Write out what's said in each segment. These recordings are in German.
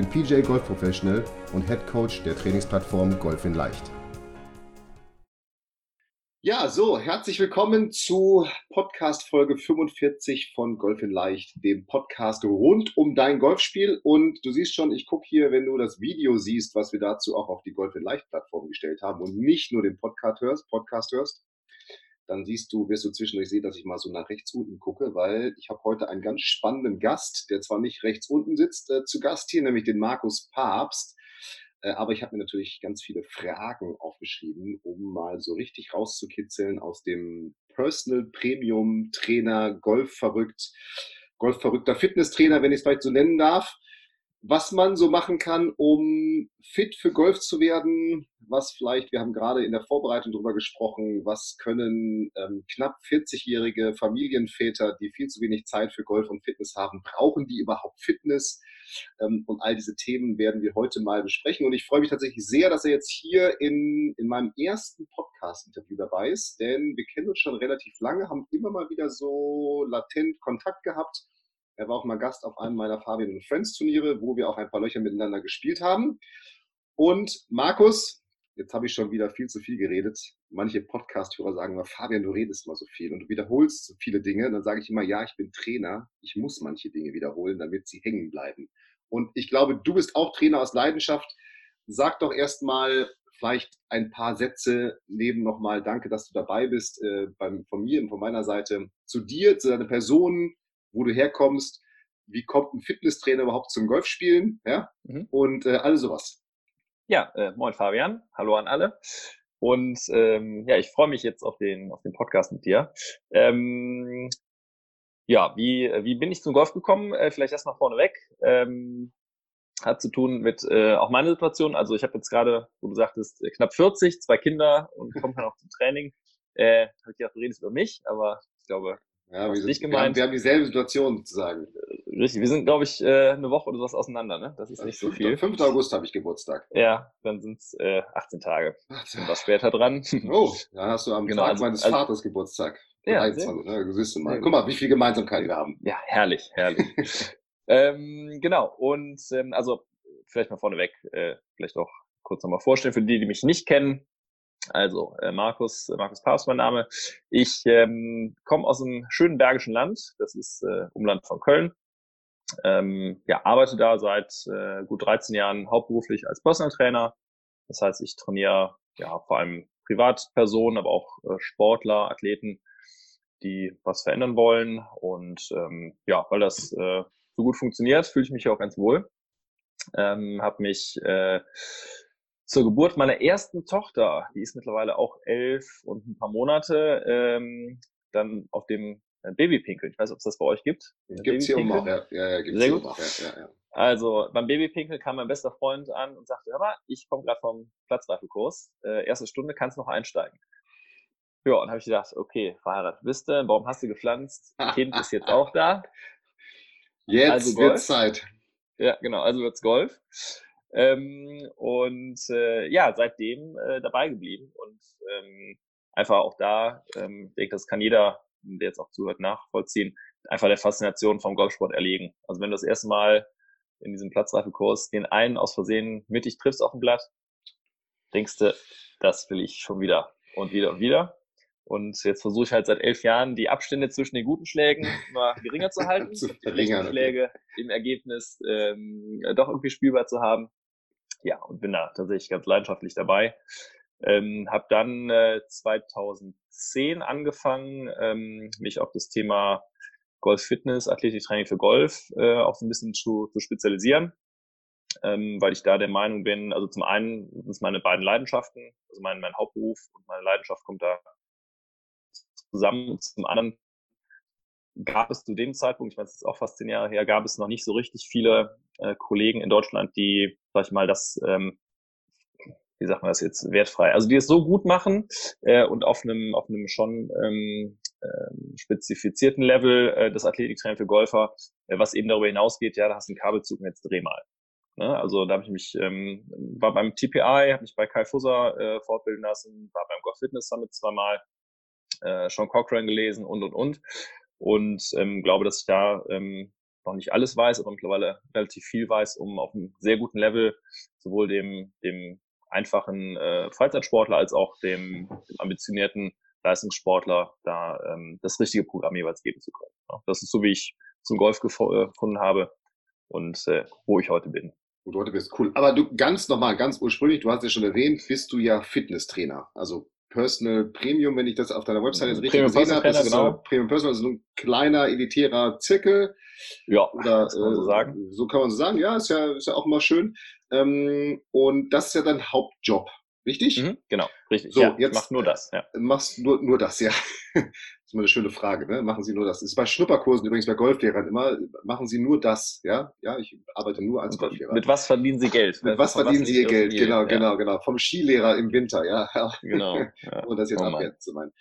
bin PJ Golf Professional und Head Coach der Trainingsplattform Golf in Leicht. Ja, so, herzlich willkommen zu Podcast Folge 45 von Golf in Leicht, dem Podcast rund um dein Golfspiel. Und du siehst schon, ich gucke hier, wenn du das Video siehst, was wir dazu auch auf die Golf in Leicht Plattform gestellt haben und nicht nur den Podcast hörst, Podcast hörst, dann siehst du, wirst du zwischendurch sehen, dass ich mal so nach rechts unten gucke, weil ich habe heute einen ganz spannenden Gast, der zwar nicht rechts unten sitzt, äh, zu Gast hier, nämlich den Markus Papst. Äh, aber ich habe mir natürlich ganz viele Fragen aufgeschrieben, um mal so richtig rauszukitzeln aus dem Personal Premium Trainer, Golfverrückt, Golfverrückter Fitnesstrainer, wenn ich es vielleicht so nennen darf was man so machen kann, um fit für Golf zu werden, was vielleicht, wir haben gerade in der Vorbereitung darüber gesprochen, was können ähm, knapp 40-jährige Familienväter, die viel zu wenig Zeit für Golf und Fitness haben, brauchen die überhaupt Fitness? Ähm, und all diese Themen werden wir heute mal besprechen. Und ich freue mich tatsächlich sehr, dass er jetzt hier in, in meinem ersten Podcast-Interview dabei ist, denn wir kennen uns schon relativ lange, haben immer mal wieder so latent Kontakt gehabt er war auch mal Gast auf einem meiner Fabian Friends Turniere, wo wir auch ein paar Löcher miteinander gespielt haben. Und Markus, jetzt habe ich schon wieder viel zu viel geredet. Manche Podcast-Hörer sagen immer, Fabian, du redest immer so viel und du wiederholst so viele Dinge. Dann sage ich immer, ja, ich bin Trainer. Ich muss manche Dinge wiederholen, damit sie hängen bleiben. Und ich glaube, du bist auch Trainer aus Leidenschaft. Sag doch erstmal vielleicht ein paar Sätze neben nochmal, danke, dass du dabei bist, äh, beim, von mir und von meiner Seite, zu dir, zu deiner Person, wo du herkommst, wie kommt ein Fitnesstrainer überhaupt zum Golfspielen, ja, mhm. und äh, all sowas. Ja, äh, moin Fabian, hallo an alle. Und ähm, ja, ich freue mich jetzt auf den, auf den Podcast mit dir. Ähm, ja, wie, wie bin ich zum Golf gekommen? Äh, vielleicht erst mal vorneweg. Ähm, hat zu tun mit äh, auch meiner Situation. Also ich habe jetzt gerade, wo du sagtest, äh, knapp 40, zwei Kinder und komme dann auch zum Training. Äh, habe ich gedacht, du redest über mich, aber ich glaube, ja, wir, sind, wir, haben, wir haben dieselbe Situation sozusagen. Richtig, wir sind, glaube ich, äh, eine Woche oder sowas auseinander, ne? Das ist nicht so viel. 5. August habe ich Geburtstag. Ja, dann sind es äh, 18 Tage. Sind was später dran. Oh, dann hast du am genau, Tag also, meines also, Vaters Geburtstag. Ja, 21, ne? Siehst du mal. Guck mal, wie viel Gemeinsamkeit wir haben. Ja, herrlich, herrlich. ähm, genau, und ähm, also vielleicht mal vorneweg, äh, vielleicht auch kurz nochmal vorstellen für die, die mich nicht kennen. Also, äh, Markus, äh, Markus Papst mein Name. Ich ähm, komme aus einem schönen bergischen Land. Das ist äh, Umland von Köln. Ähm, ja, arbeite da seit äh, gut 13 Jahren hauptberuflich als Personal Trainer. Das heißt, ich trainiere ja vor allem Privatpersonen, aber auch äh, Sportler, Athleten, die was verändern wollen. Und ähm, ja, weil das äh, so gut funktioniert, fühle ich mich auch ganz wohl. Ähm, habe mich äh, zur Geburt meiner ersten Tochter, die ist mittlerweile auch elf und ein paar Monate, ähm, dann auf dem äh, Babypinkel. Ich weiß, ob es das bei euch gibt. Gibt es hier auch, ja. ja, ja gibt's Sehr gut. Auch, ja, ja, ja. Also beim Babypinkel kam mein bester Freund an und sagte, hör mal, ich komme gerade vom Platzreifekurs, äh, erste Stunde, kannst noch einsteigen. Ja, und habe ich gedacht, okay, verheiratet bist du, warum hast du gepflanzt? Kind ist jetzt auch da. Jetzt also wird Zeit. Ja, genau, also wird's Golf. Ähm, und äh, ja, seitdem äh, dabei geblieben und ähm, einfach auch da, ähm, ich denke, das kann jeder, der jetzt auch zuhört, nachvollziehen, einfach der Faszination vom Golfsport erlegen. Also wenn du das erste Mal in diesem Platzreifekurs den einen aus Versehen mittig triffst auf dem Blatt, denkst du, das will ich schon wieder und wieder und wieder. Und jetzt versuche ich halt seit elf Jahren die Abstände zwischen den guten Schlägen immer geringer zu halten, zu die Schläge im Ergebnis ähm, doch irgendwie spielbar zu haben ja, und bin da tatsächlich ganz leidenschaftlich dabei. Ähm, habe dann äh, 2010 angefangen, ähm, mich auf das Thema Golf Fitness, Athletiktraining für Golf äh, auch so ein bisschen zu, zu spezialisieren, ähm, weil ich da der Meinung bin, also zum einen sind es meine beiden Leidenschaften, also mein, mein Hauptberuf und meine Leidenschaft kommt da zusammen. Zum anderen gab es zu dem Zeitpunkt, ich meine, es ist auch fast zehn Jahre her, gab es noch nicht so richtig viele äh, Kollegen in Deutschland, die, sag ich mal, das ähm, wie sagt man das jetzt, wertfrei. Also die es so gut machen äh, und auf einem, auf einem schon ähm, äh, spezifizierten Level äh, das Athletiktraining für Golfer, äh, was eben darüber hinausgeht, ja, da hast du einen Kabelzug und jetzt dreh mal. Ne? Also da habe ich mich, ähm, war beim TPI, habe mich bei Kai Fusser äh, fortbilden lassen, war beim Golf Fitness Summit zweimal, äh, Sean Cochran gelesen und und und. Und ähm, glaube, dass ich da ähm, noch nicht alles weiß, aber mittlerweile relativ viel weiß, um auf einem sehr guten Level sowohl dem, dem einfachen äh, Freizeitsportler als auch dem, dem ambitionierten Leistungssportler da ähm, das richtige Programm jeweils geben zu können. Ja, das ist so, wie ich zum Golf äh, gefunden habe und äh, wo ich heute bin. Wo du heute bist, cool. Aber du ganz nochmal, ganz ursprünglich, du hast ja schon erwähnt, bist du ja Fitnesstrainer. Also Personal Premium, wenn ich das auf deiner Website jetzt richtig gesehen habe. Das ist genau. so Premium Personal, also ein kleiner, elitärer Zirkel. Ja, oder, kann man so äh, sagen. So kann man so sagen, ja, ist ja, ist ja auch immer schön. Ähm, und das ist ja dein Hauptjob, richtig? Mhm, genau, richtig. So, ja, jetzt mach nur das. Ja. Machst nur, nur das, ja. Ist mal eine schöne Frage, ne? Machen Sie nur das? Das ist bei Schnupperkursen übrigens bei Golflehrern immer, machen Sie nur das, ja? Ja, ich arbeite nur als Golflehrer. Mit was verdienen Sie Geld? Mit was verdienen was Sie Ihr Geld? Genau, ja. genau, genau. Vom Skilehrer im Winter, ja. Genau. Ja. Und das jetzt oh, abwertend zu meinen.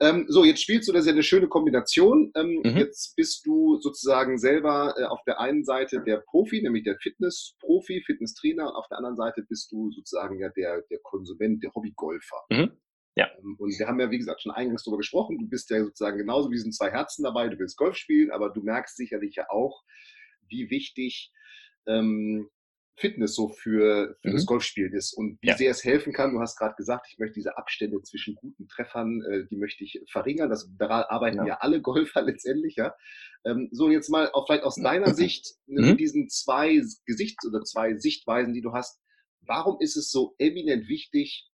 Ähm, so, jetzt spielst du, das ist ja eine schöne Kombination. Ähm, mhm. Jetzt bist du sozusagen selber äh, auf der einen Seite der Profi, nämlich der Fitness-Profi, Fitnesstrainer, auf der anderen Seite bist du sozusagen ja der, der Konsument, der Hobbygolfer. Mhm. Ja. Ähm, und wir haben ja, wie gesagt, schon eingangs darüber gesprochen. Du bist ja sozusagen genauso wie sind zwei Herzen dabei. Du willst Golf spielen, aber du merkst sicherlich ja auch, wie wichtig ähm, Fitness so für, für mhm. das Golfspielen ist und wie ja. sehr es helfen kann. Du hast gerade gesagt, ich möchte diese Abstände zwischen guten Treffern, äh, die möchte ich verringern. Das, daran arbeiten ja, ja alle Golfer letztendlich. Ja. Ähm, so, jetzt mal auch vielleicht aus deiner Sicht, ne, mhm. mit diesen zwei Gesichts- oder zwei Sichtweisen, die du hast, warum ist es so eminent wichtig,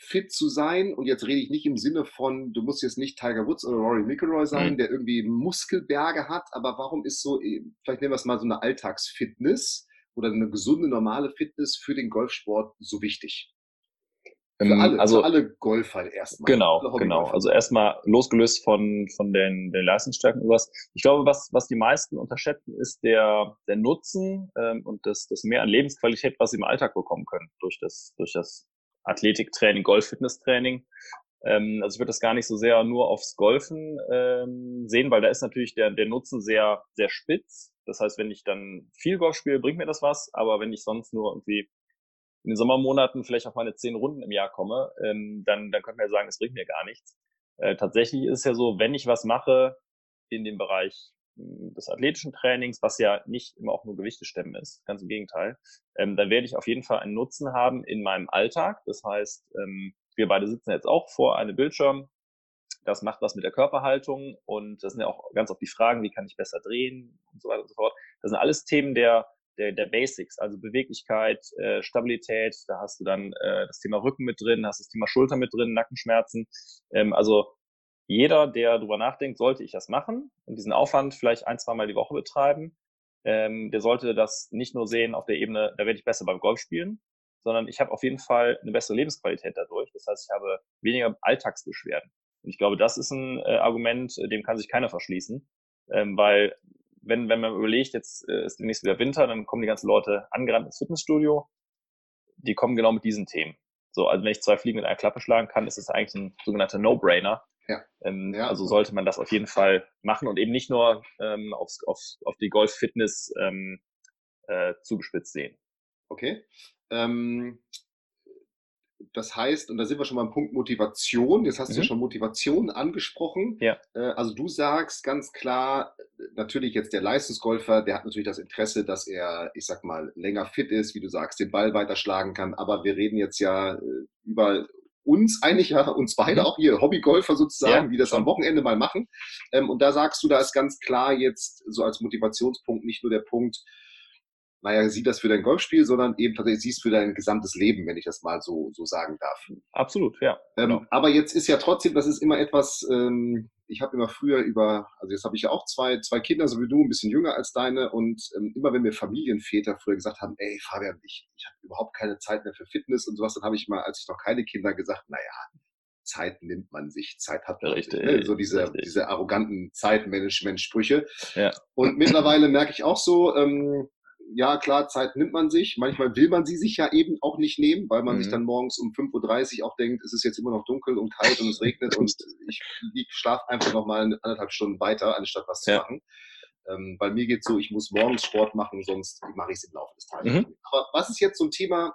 fit zu sein. Und jetzt rede ich nicht im Sinne von, du musst jetzt nicht Tiger Woods oder Rory McIlroy sein, mhm. der irgendwie Muskelberge hat, aber warum ist so, eh, vielleicht nehmen wir es mal so eine Alltagsfitness oder eine gesunde, normale Fitness für den Golfsport so wichtig? Für ähm, alle, also, für alle Golfer erstmal. Genau, genau. Also erstmal losgelöst von, von den, den Leistungsstärken und was. Ich glaube, was, was die meisten unterschätzen, ist der, der Nutzen ähm, und das, das Mehr an Lebensqualität, was sie im Alltag bekommen können durch das, durch das Athletiktraining, Golf-Fitnesstraining. Ähm, also ich würde das gar nicht so sehr nur aufs Golfen ähm, sehen, weil da ist natürlich der, der Nutzen sehr, sehr spitz. Das heißt, wenn ich dann viel Golf spiele, bringt mir das was, aber wenn ich sonst nur irgendwie in den Sommermonaten vielleicht auf meine zehn Runden im Jahr komme, ähm, dann, dann könnte man ja sagen, es bringt mir gar nichts. Äh, tatsächlich ist es ja so, wenn ich was mache in dem Bereich des athletischen Trainings, was ja nicht immer auch nur Gewichte stemmen ist, ganz im Gegenteil, ähm, dann werde ich auf jeden Fall einen Nutzen haben in meinem Alltag. Das heißt, ähm, wir beide sitzen jetzt auch vor einem Bildschirm. Das macht was mit der Körperhaltung und das sind ja auch ganz oft die Fragen, wie kann ich besser drehen und so weiter und so fort. Das sind alles Themen der, der, der Basics, also Beweglichkeit, äh, Stabilität, da hast du dann äh, das Thema Rücken mit drin, hast das Thema Schulter mit drin, Nackenschmerzen. Ähm, also jeder, der darüber nachdenkt, sollte ich das machen und diesen Aufwand vielleicht ein, zwei Mal die Woche betreiben, ähm, der sollte das nicht nur sehen auf der Ebene, da werde ich besser beim Golf spielen, sondern ich habe auf jeden Fall eine bessere Lebensqualität dadurch. Das heißt, ich habe weniger Alltagsbeschwerden. Und ich glaube, das ist ein äh, Argument, äh, dem kann sich keiner verschließen, ähm, weil wenn, wenn man überlegt, jetzt äh, ist demnächst wieder Winter, dann kommen die ganzen Leute angerannt ins Fitnessstudio, die kommen genau mit diesen Themen. So, also wenn ich zwei Fliegen mit einer Klappe schlagen kann, ist es eigentlich ein sogenannter No-Brainer, ja. Ähm, ja. Also sollte man das auf jeden Fall machen und eben nicht nur ähm, aufs, auf, auf die Golf-Fitness ähm, äh, zugespitzt sehen. Okay. Ähm, das heißt, und da sind wir schon beim Punkt Motivation. Jetzt hast mhm. du ja mhm. schon Motivation angesprochen. Ja. Äh, also du sagst ganz klar, natürlich jetzt der Leistungsgolfer, der hat natürlich das Interesse, dass er, ich sag mal, länger fit ist, wie du sagst, den Ball weiter schlagen kann. Aber wir reden jetzt ja äh, über uns eigentlich ja, uns beide mhm. auch hier, Hobbygolfer sozusagen, ja, die das schon. am Wochenende mal machen. Ähm, und da sagst du, da ist ganz klar jetzt so als Motivationspunkt nicht nur der Punkt, naja, sieh das für dein Golfspiel, sondern eben tatsächlich siehst für dein gesamtes Leben, wenn ich das mal so, so sagen darf. Absolut, ja. Ähm, genau. Aber jetzt ist ja trotzdem, das ist immer etwas, ähm, ich habe immer früher über, also jetzt habe ich ja auch zwei, zwei Kinder, so wie du, ein bisschen jünger als deine und ähm, immer wenn mir Familienväter früher gesagt haben, ey Fabian, ich, ich habe überhaupt keine Zeit mehr für Fitness und sowas, dann habe ich mal, als ich noch keine Kinder gesagt, naja, Zeit nimmt man sich, Zeit hat man richtig, sich, ne? so diese, diese arroganten Zeitmanagement-Sprüche. Ja. Und mittlerweile merke ich auch so, ähm, ja klar, Zeit nimmt man sich. Manchmal will man sie sich ja eben auch nicht nehmen, weil man mhm. sich dann morgens um 5.30 Uhr auch denkt, es ist jetzt immer noch dunkel und kalt und es regnet und ich, schlafe einfach noch mal anderthalb Stunden weiter, anstatt was zu ja. machen. Ähm, bei mir geht es so, ich muss morgens Sport machen, sonst mache ich es im Laufe des Tages. Mhm. Aber was ist jetzt so ein Thema,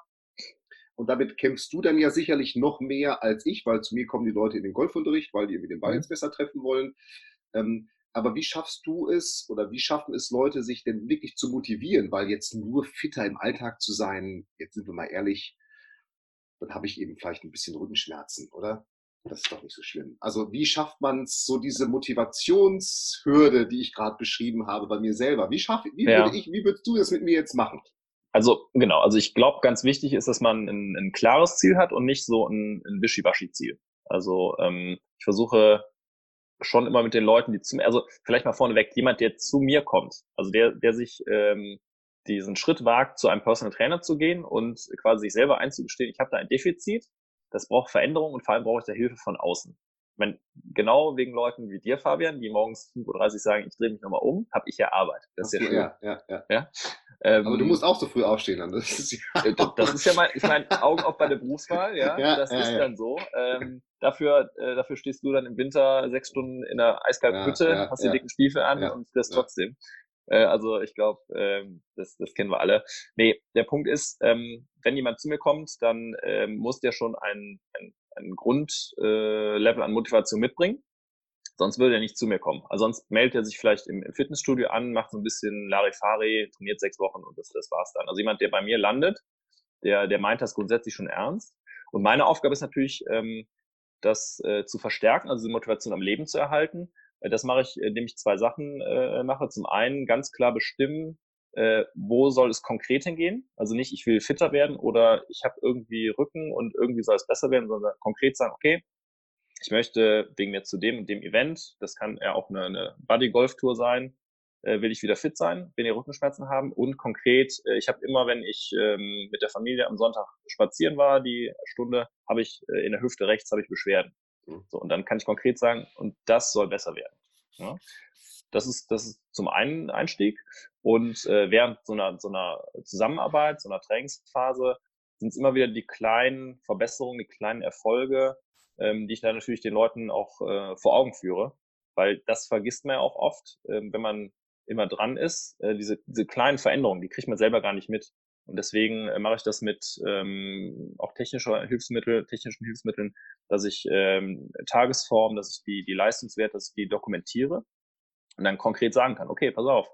und damit kämpfst du dann ja sicherlich noch mehr als ich, weil zu mir kommen die Leute in den Golfunterricht, weil die irgendwie den Ball mhm. jetzt besser treffen wollen. Ähm, aber wie schaffst du es oder wie schaffen es Leute, sich denn wirklich zu motivieren? Weil jetzt nur fitter im Alltag zu sein, jetzt sind wir mal ehrlich, dann habe ich eben vielleicht ein bisschen Rückenschmerzen, oder? Das ist doch nicht so schlimm. Also wie schafft man es, so diese Motivationshürde, die ich gerade beschrieben habe bei mir selber? Wie, schaff, wie, ja. würde ich, wie würdest du das mit mir jetzt machen? Also genau, also ich glaube, ganz wichtig ist, dass man ein, ein, klares Ziel hat und nicht so ein, ein Wischiwaschi-Ziel. Also ähm, ich versuche schon immer mit den Leuten, die zu mir, also vielleicht mal vorneweg, jemand, der zu mir kommt, also der, der sich ähm, diesen Schritt wagt, zu einem Personal Trainer zu gehen und quasi sich selber einzugestehen, ich habe da ein Defizit, das braucht Veränderung und vor allem brauche ich da Hilfe von außen. Ich meine, genau wegen Leuten wie dir, Fabian, die morgens 5.30 Uhr sagen, ich drehe mich nochmal um, habe ich ja Arbeit. Das ist ja. Ja, ja, ja. ja? Ähm, Aber du musst auch so früh aufstehen dann. Das ist ja, äh, das ist ja mein, ich meine, Augen auf bei der Berufswahl, ja. ja das ist dann so. Ähm, dafür, äh, dafür stehst du dann im Winter sechs Stunden in der eiskalten Hütte, hast die dicken Stiefel an und frierst trotzdem. Äh, also ich glaube, ähm, das, das kennen wir alle. Nee, der Punkt ist, ähm, wenn jemand zu mir kommt, dann ähm, muss der schon ein, ein, ein Grundlevel äh, an Motivation mitbringen. Sonst würde er nicht zu mir kommen. Also sonst meldet er sich vielleicht im, im Fitnessstudio an, macht so ein bisschen Larifari, trainiert sechs Wochen und das, das war's dann. Also jemand, der bei mir landet, der, der meint das grundsätzlich schon ernst. Und meine Aufgabe ist natürlich, ähm, das äh, zu verstärken, also die Motivation am Leben zu erhalten. Äh, das mache ich, indem ich zwei Sachen äh, mache. Zum einen ganz klar bestimmen, äh, wo soll es konkret hingehen. Also nicht, ich will fitter werden oder ich habe irgendwie Rücken und irgendwie soll es besser werden, sondern konkret sagen, okay, ich möchte wegen mir zu dem und dem Event, das kann ja auch eine, eine Buddy-Golf-Tour sein, äh, will ich wieder fit sein, wenn ihr Rückenschmerzen haben und konkret, äh, ich habe immer, wenn ich ähm, mit der Familie am Sonntag spazieren war, die Stunde, habe ich äh, in der Hüfte rechts habe ich Beschwerden. Mhm. So, und dann kann ich konkret sagen, und das soll besser werden. Ja? Das ist, das ist zum einen Einstieg. Und äh, während so einer, so einer Zusammenarbeit, so einer Trainingsphase, sind es immer wieder die kleinen Verbesserungen, die kleinen Erfolge, ähm, die ich dann natürlich den Leuten auch äh, vor Augen führe. Weil das vergisst man ja auch oft, äh, wenn man immer dran ist. Äh, diese, diese kleinen Veränderungen, die kriegt man selber gar nicht mit. Und deswegen äh, mache ich das mit ähm, auch technischer Hilfsmittel, technischen Hilfsmitteln, dass ich ähm, Tagesform, dass ich die, die Leistungswerte, dass ich die dokumentiere und dann konkret sagen kann, okay, pass auf,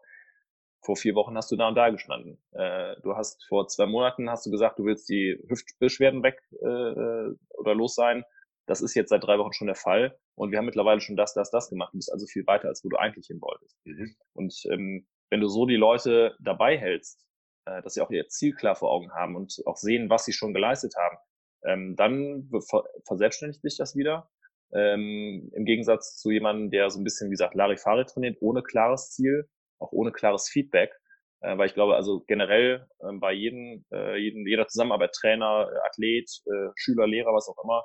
vor vier Wochen hast du da und da gestanden. Äh, du hast vor zwei Monaten hast du gesagt, du willst die Hüftbeschwerden weg äh, äh, oder los sein. Das ist jetzt seit drei Wochen schon der Fall. Und wir haben mittlerweile schon das, das, das gemacht. Du bist also viel weiter, als wo du eigentlich hin wolltest. Mhm. Und ähm, wenn du so die Leute dabei hältst, äh, dass sie auch ihr Ziel klar vor Augen haben und auch sehen, was sie schon geleistet haben, ähm, dann ver verselbstständigt sich das wieder. Ähm, Im Gegensatz zu jemandem, der so ein bisschen, wie gesagt, Larifari trainiert, ohne klares Ziel, auch ohne klares Feedback. Äh, weil ich glaube, also generell äh, bei jedem, äh, jedem, jeder Zusammenarbeit, Trainer, Athlet, äh, Schüler, Lehrer, was auch immer,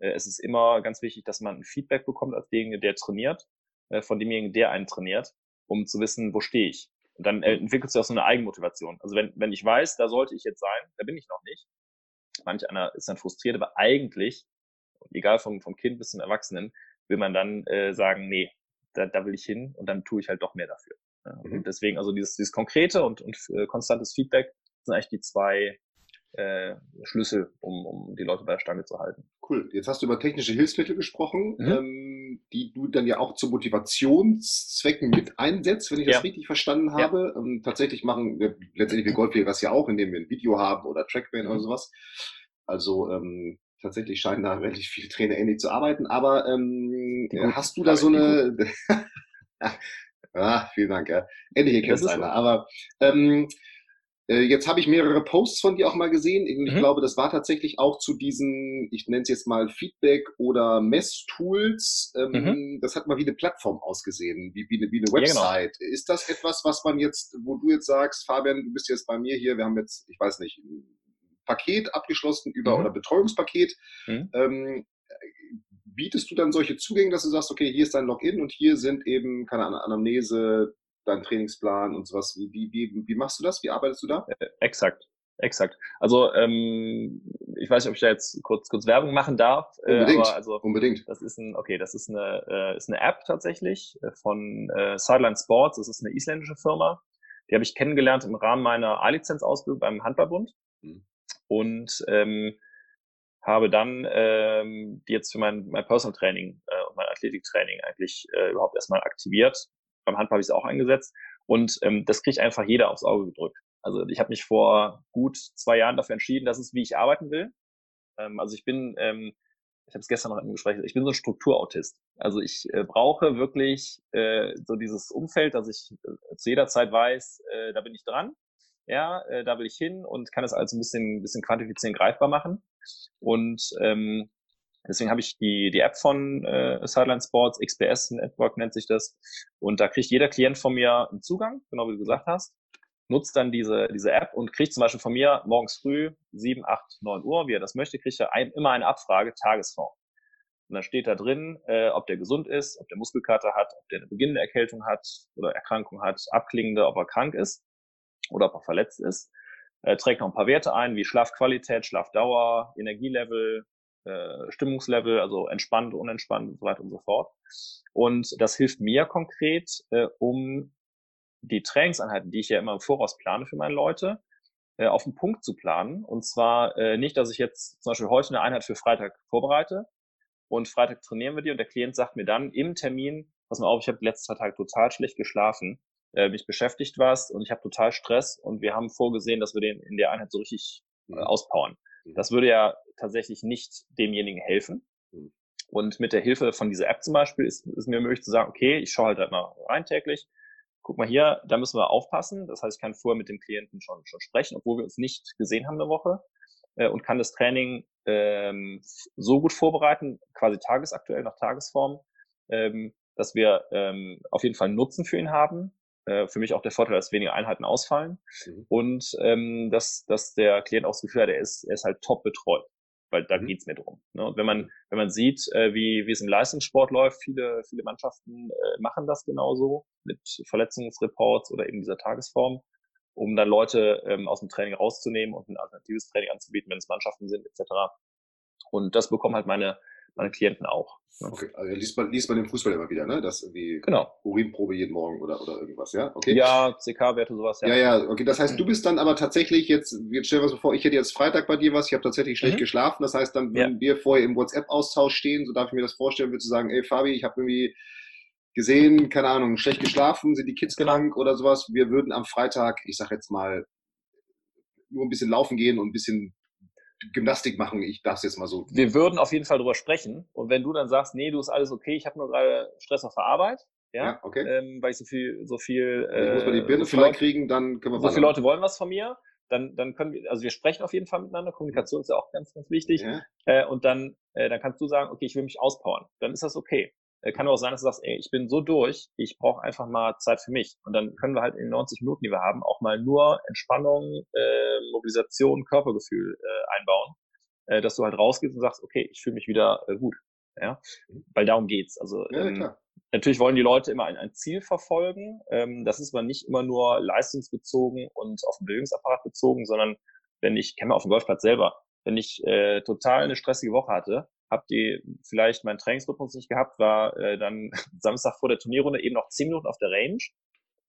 äh, es ist immer ganz wichtig, dass man ein Feedback bekommt als derjenige, der trainiert, äh, von demjenigen, der einen trainiert, um zu wissen, wo stehe ich. Und dann äh, entwickelt sich auch so eine Eigenmotivation. Also wenn, wenn ich weiß, da sollte ich jetzt sein, da bin ich noch nicht. Manch einer ist dann frustriert, aber eigentlich, egal vom, vom Kind bis zum Erwachsenen, will man dann äh, sagen, nee, da, da will ich hin und dann tue ich halt doch mehr dafür. Ja, mhm. Und deswegen, also dieses, dieses konkrete und, und äh, konstantes Feedback sind eigentlich die zwei äh, Schlüssel, um, um die Leute bei der Stange zu halten. Cool. Jetzt hast du über technische Hilfsmittel gesprochen, mhm. ähm, die du dann ja auch zu Motivationszwecken mit einsetzt, wenn ich ja. das richtig verstanden habe. Ja. Ähm, tatsächlich machen wir letztendlich wir Golflehrer das ja auch, indem wir ein Video haben oder Trackman mhm. oder sowas. Also ähm, tatsächlich scheinen da relativ viele Trainer ähnlich zu arbeiten. Aber ähm, hast du da so eine... ah, vielen Dank. Ja. Endlich erkennt es einer. Aber ähm, äh, jetzt habe ich mehrere Posts von dir auch mal gesehen. Ich mhm. glaube, das war tatsächlich auch zu diesen, ich nenne es jetzt mal Feedback oder Messtools. Ähm, mhm. Das hat mal wie eine Plattform ausgesehen, wie, wie, eine, wie eine Website. Ja, genau. Ist das etwas, was man jetzt, wo du jetzt sagst, Fabian, du bist jetzt bei mir hier, wir haben jetzt, ich weiß nicht, Paket abgeschlossen über mhm. oder Betreuungspaket. Mhm. Ähm, bietest du dann solche Zugänge, dass du sagst, okay, hier ist dein Login und hier sind eben, keine Ahnung, Anamnese, deinen Trainingsplan und sowas. Wie, wie, wie, wie machst du das? Wie arbeitest du da? Äh, exakt. Exakt. Also ähm, ich weiß nicht, ob ich da jetzt kurz, kurz Werbung machen darf. Äh, Unbedingt. Äh, aber also Unbedingt. Das ist ein, okay, das ist eine, äh, ist eine App tatsächlich äh, von äh, Sideline Sports. Das ist eine isländische Firma. Die habe ich kennengelernt im Rahmen meiner A-Lizenz-Ausbildung beim Handballbund. Mhm. Und ähm, habe dann ähm, jetzt für mein, mein Personal Training äh, und mein Athletiktraining eigentlich äh, überhaupt erstmal aktiviert. Beim Handball habe ich es auch eingesetzt. Und ähm, das kriegt einfach jeder aufs Auge gedrückt. Also ich habe mich vor gut zwei Jahren dafür entschieden, dass es wie ich arbeiten will. Ähm, also ich bin, ähm, ich habe es gestern noch im Gespräch, ich bin so ein Strukturautist. Also ich äh, brauche wirklich äh, so dieses Umfeld, dass ich äh, zu jeder Zeit weiß, äh, da bin ich dran, ja, äh, da will ich hin und kann es also ein bisschen, bisschen quantifizieren, greifbar machen. Und ähm, deswegen habe ich die, die App von äh, Sideline Sports, XPS Network nennt sich das. Und da kriegt jeder Klient von mir einen Zugang, genau wie du gesagt hast nutzt dann diese, diese App und kriegt zum Beispiel von mir morgens früh 7, 8, 9 Uhr, wie er das möchte, kriegt er ein, immer eine Abfrage, Tagesform. Und dann steht da drin, äh, ob der gesund ist, ob der Muskelkater hat, ob der eine beginnende Erkältung hat oder Erkrankung hat, abklingende, ob er krank ist oder ob er verletzt ist. Er trägt noch ein paar Werte ein, wie Schlafqualität, Schlafdauer, Energielevel, äh, Stimmungslevel, also entspannt, unentspannt und so weiter und so fort. Und das hilft mir konkret, äh, um die Trainingseinheiten, die ich ja immer im Voraus plane für meine Leute, äh, auf den Punkt zu planen. Und zwar äh, nicht, dass ich jetzt zum Beispiel heute eine Einheit für Freitag vorbereite und Freitag trainieren wir die und der Klient sagt mir dann im Termin, pass mal auf, ich habe die letzten zwei Tage total schlecht geschlafen, äh, mich beschäftigt was und ich habe total Stress und wir haben vorgesehen, dass wir den in der Einheit so richtig äh, mhm. auspowern. Mhm. Das würde ja tatsächlich nicht demjenigen helfen. Mhm. Und mit der Hilfe von dieser App zum Beispiel ist, ist mir möglich zu sagen, okay, ich schaue halt, halt mal rein täglich, guck mal hier, da müssen wir aufpassen. Das heißt, ich kann vorher mit dem Klienten schon, schon sprechen, obwohl wir uns nicht gesehen haben eine Woche äh, und kann das Training ähm, so gut vorbereiten, quasi tagesaktuell nach Tagesform, ähm, dass wir ähm, auf jeden Fall Nutzen für ihn haben. Äh, für mich auch der Vorteil, dass weniger Einheiten ausfallen mhm. und ähm, dass, dass der Klient auch das Gefühl hat, er ist, er ist halt top betreut weil da mhm. geht's mir drum. Ne? Und wenn man, wenn man sieht, äh, wie, wie es im Leistungssport läuft, viele, viele Mannschaften äh, machen das genauso mit Verletzungsreports oder eben dieser Tagesform, um dann Leute ähm, aus dem Training rauszunehmen und ein alternatives Training anzubieten, wenn es Mannschaften sind, etc. Und das bekommen halt meine, meine Klienten auch. Ne? Okay, also liest man, liest man im Fußball immer wieder, ne? Das irgendwie genau. Urinprobe jeden Morgen oder, oder irgendwas, ja? Okay. Ja, CK-Werte, sowas, ja. Ja, ja, okay. Das heißt, du bist dann aber tatsächlich jetzt, jetzt stellen wir uns vor, ich hätte jetzt Freitag bei dir was, ich habe tatsächlich schlecht mhm. geschlafen. Das heißt, dann würden ja. wir vorher im WhatsApp-Austausch stehen, so darf ich mir das vorstellen, würdest du sagen, ey Fabi, ich habe irgendwie gesehen, keine Ahnung, schlecht geschlafen, sind die Kids genau. krank oder sowas. Wir würden am Freitag, ich sag jetzt mal, nur ein bisschen laufen gehen und ein bisschen Gymnastik machen, ich darf es jetzt mal so. Wir würden auf jeden Fall drüber sprechen. Und wenn du dann sagst, nee, du ist alles okay, ich habe nur gerade Stress auf der Arbeit, ja, ja okay. Ähm, weil ich so viel, so viel. Äh, ich muss mal die Birne so freikriegen, dann können wir So viele Leute wollen was von mir, dann, dann können wir, also wir sprechen auf jeden Fall miteinander. Kommunikation ist ja auch ganz, ganz wichtig. Ja. Äh, und dann, äh, dann kannst du sagen, okay, ich will mich auspowern. Dann ist das okay. Äh, kann auch sein, dass du sagst, ey, ich bin so durch, ich brauche einfach mal Zeit für mich. Und dann können wir halt in 90 Minuten, die wir haben, auch mal nur Entspannung, äh, Mobilisation, Körpergefühl äh, einbauen, äh, dass du halt rausgehst und sagst, okay, ich fühle mich wieder äh, gut. Ja, weil darum geht's. Also ja, ähm, natürlich wollen die Leute immer ein, ein Ziel verfolgen. Ähm, das ist aber nicht immer nur leistungsbezogen und auf den Bildungsapparat bezogen, sondern wenn ich kenne auf dem Golfplatz selber, wenn ich äh, total eine stressige Woche hatte, habe die vielleicht meinen Trainingsrhythmus nicht gehabt, war äh, dann Samstag vor der Turnierrunde eben noch zehn Minuten auf der Range,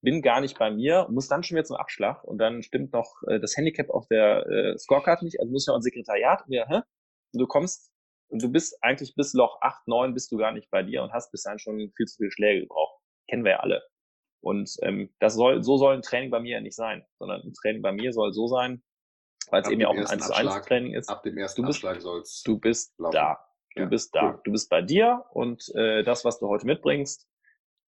bin gar nicht bei mir, muss dann schon wieder zum Abschlag und dann stimmt noch äh, das Handicap auf der äh, Scorecard nicht, also muss ich noch ein Sekretariat und, ja, hä? und du kommst und du bist eigentlich bis Loch 8, 9 bist du gar nicht bei dir und hast bis dahin schon viel zu viele Schläge gebraucht. Kennen wir ja alle. Und ähm, das soll, so soll ein Training bei mir ja nicht sein, sondern ein Training bei mir soll so sein, weil es eben ja auch ein 1 zu 1 Training ist. Ab dem ersten du bist, Abschlag soll's. Du bist laufen. da. Du ja, bist da. Cool. Du bist bei dir und äh, das, was du heute mitbringst,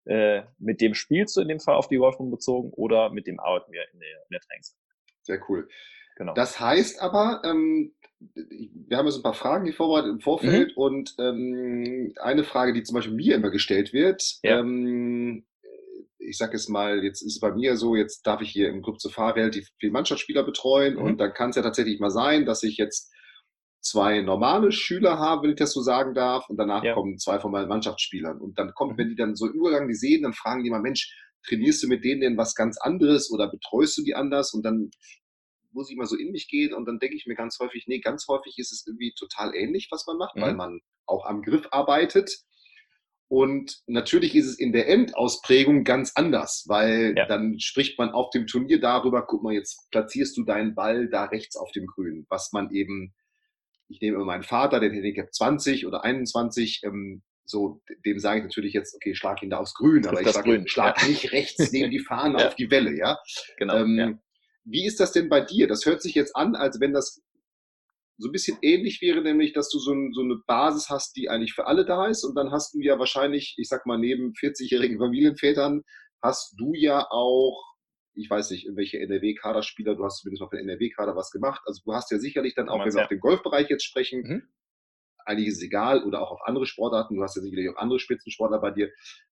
äh, mit dem spielst du in dem Fall auf die Golfrunde bezogen oder mit dem arbeiten wir in der, in der Trainings. Sehr cool. Genau. Das heißt aber, ähm, wir haben jetzt ein paar Fragen, die vorbereitet im Vorfeld mhm. und ähm, eine Frage, die zum Beispiel mir immer gestellt wird, ja. ähm, ich sage jetzt mal, jetzt ist es bei mir so, jetzt darf ich hier im Club Zufar relativ viele Mannschaftsspieler betreuen mhm. und dann kann es ja tatsächlich mal sein, dass ich jetzt zwei normale Schüler habe, wenn ich das so sagen darf, und danach ja. kommen zwei von meinen Mannschaftsspielern. Und dann kommt, mhm. wenn die dann so im Übergang die sehen, dann fragen die mal, Mensch, trainierst du mit denen denn was ganz anderes oder betreust du die anders? Und dann muss ich mal so in mich gehen und dann denke ich mir ganz häufig, nee, ganz häufig ist es irgendwie total ähnlich, was man macht, mhm. weil man auch am Griff arbeitet. Und natürlich ist es in der Endausprägung ganz anders, weil ja. dann spricht man auf dem Turnier darüber, guck mal, jetzt platzierst du deinen Ball da rechts auf dem Grün, was man eben, ich nehme immer meinen Vater, den Handicap 20 oder 21, ähm, so, dem sage ich natürlich jetzt, okay, schlag ihn da aufs Grün, aber ich sage, schlag ja. nicht rechts neben die Fahne ja. auf die Welle, ja. Genau. Ähm, wie ist das denn bei dir? Das hört sich jetzt an, als wenn das so ein bisschen ähnlich wäre, nämlich, dass du so, ein, so, eine Basis hast, die eigentlich für alle da ist. Und dann hast du ja wahrscheinlich, ich sag mal, neben 40-jährigen Familienvätern, hast du ja auch, ich weiß nicht, welche NRW-Kaderspieler, du hast zumindest noch für den NRW-Kader was gemacht. Also du hast ja sicherlich dann auch, wenn wir ja. auf den Golfbereich jetzt sprechen, mhm. eigentlich ist es egal, oder auch auf andere Sportarten, du hast ja sicherlich auch andere Spitzensportler bei dir.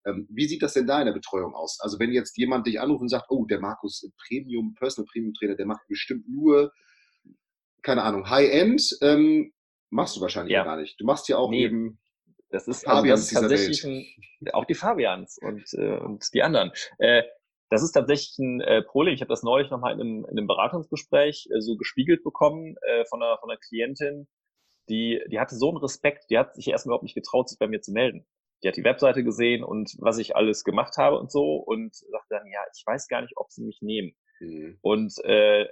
Ähm, wie sieht das denn da in der Betreuung aus? Also wenn jetzt jemand dich anruft und sagt, oh, der Markus Premium, Personal Premium Trainer, der macht bestimmt nur keine Ahnung, High-End ähm, machst du wahrscheinlich ja. gar nicht. Du machst ja auch nee. eben das ist, also das ist tatsächlich ein, auch die Fabians und, äh, und die anderen. Äh, das ist tatsächlich ein äh, Problem. Ich habe das neulich nochmal in einem, in einem Beratungsgespräch äh, so gespiegelt bekommen äh, von, einer, von einer Klientin, die, die hatte so einen Respekt, die hat sich erstmal überhaupt nicht getraut, sich bei mir zu melden. Die hat die Webseite gesehen und was ich alles gemacht habe und so und sagte dann, ja, ich weiß gar nicht, ob sie mich nehmen. Mhm. Und äh,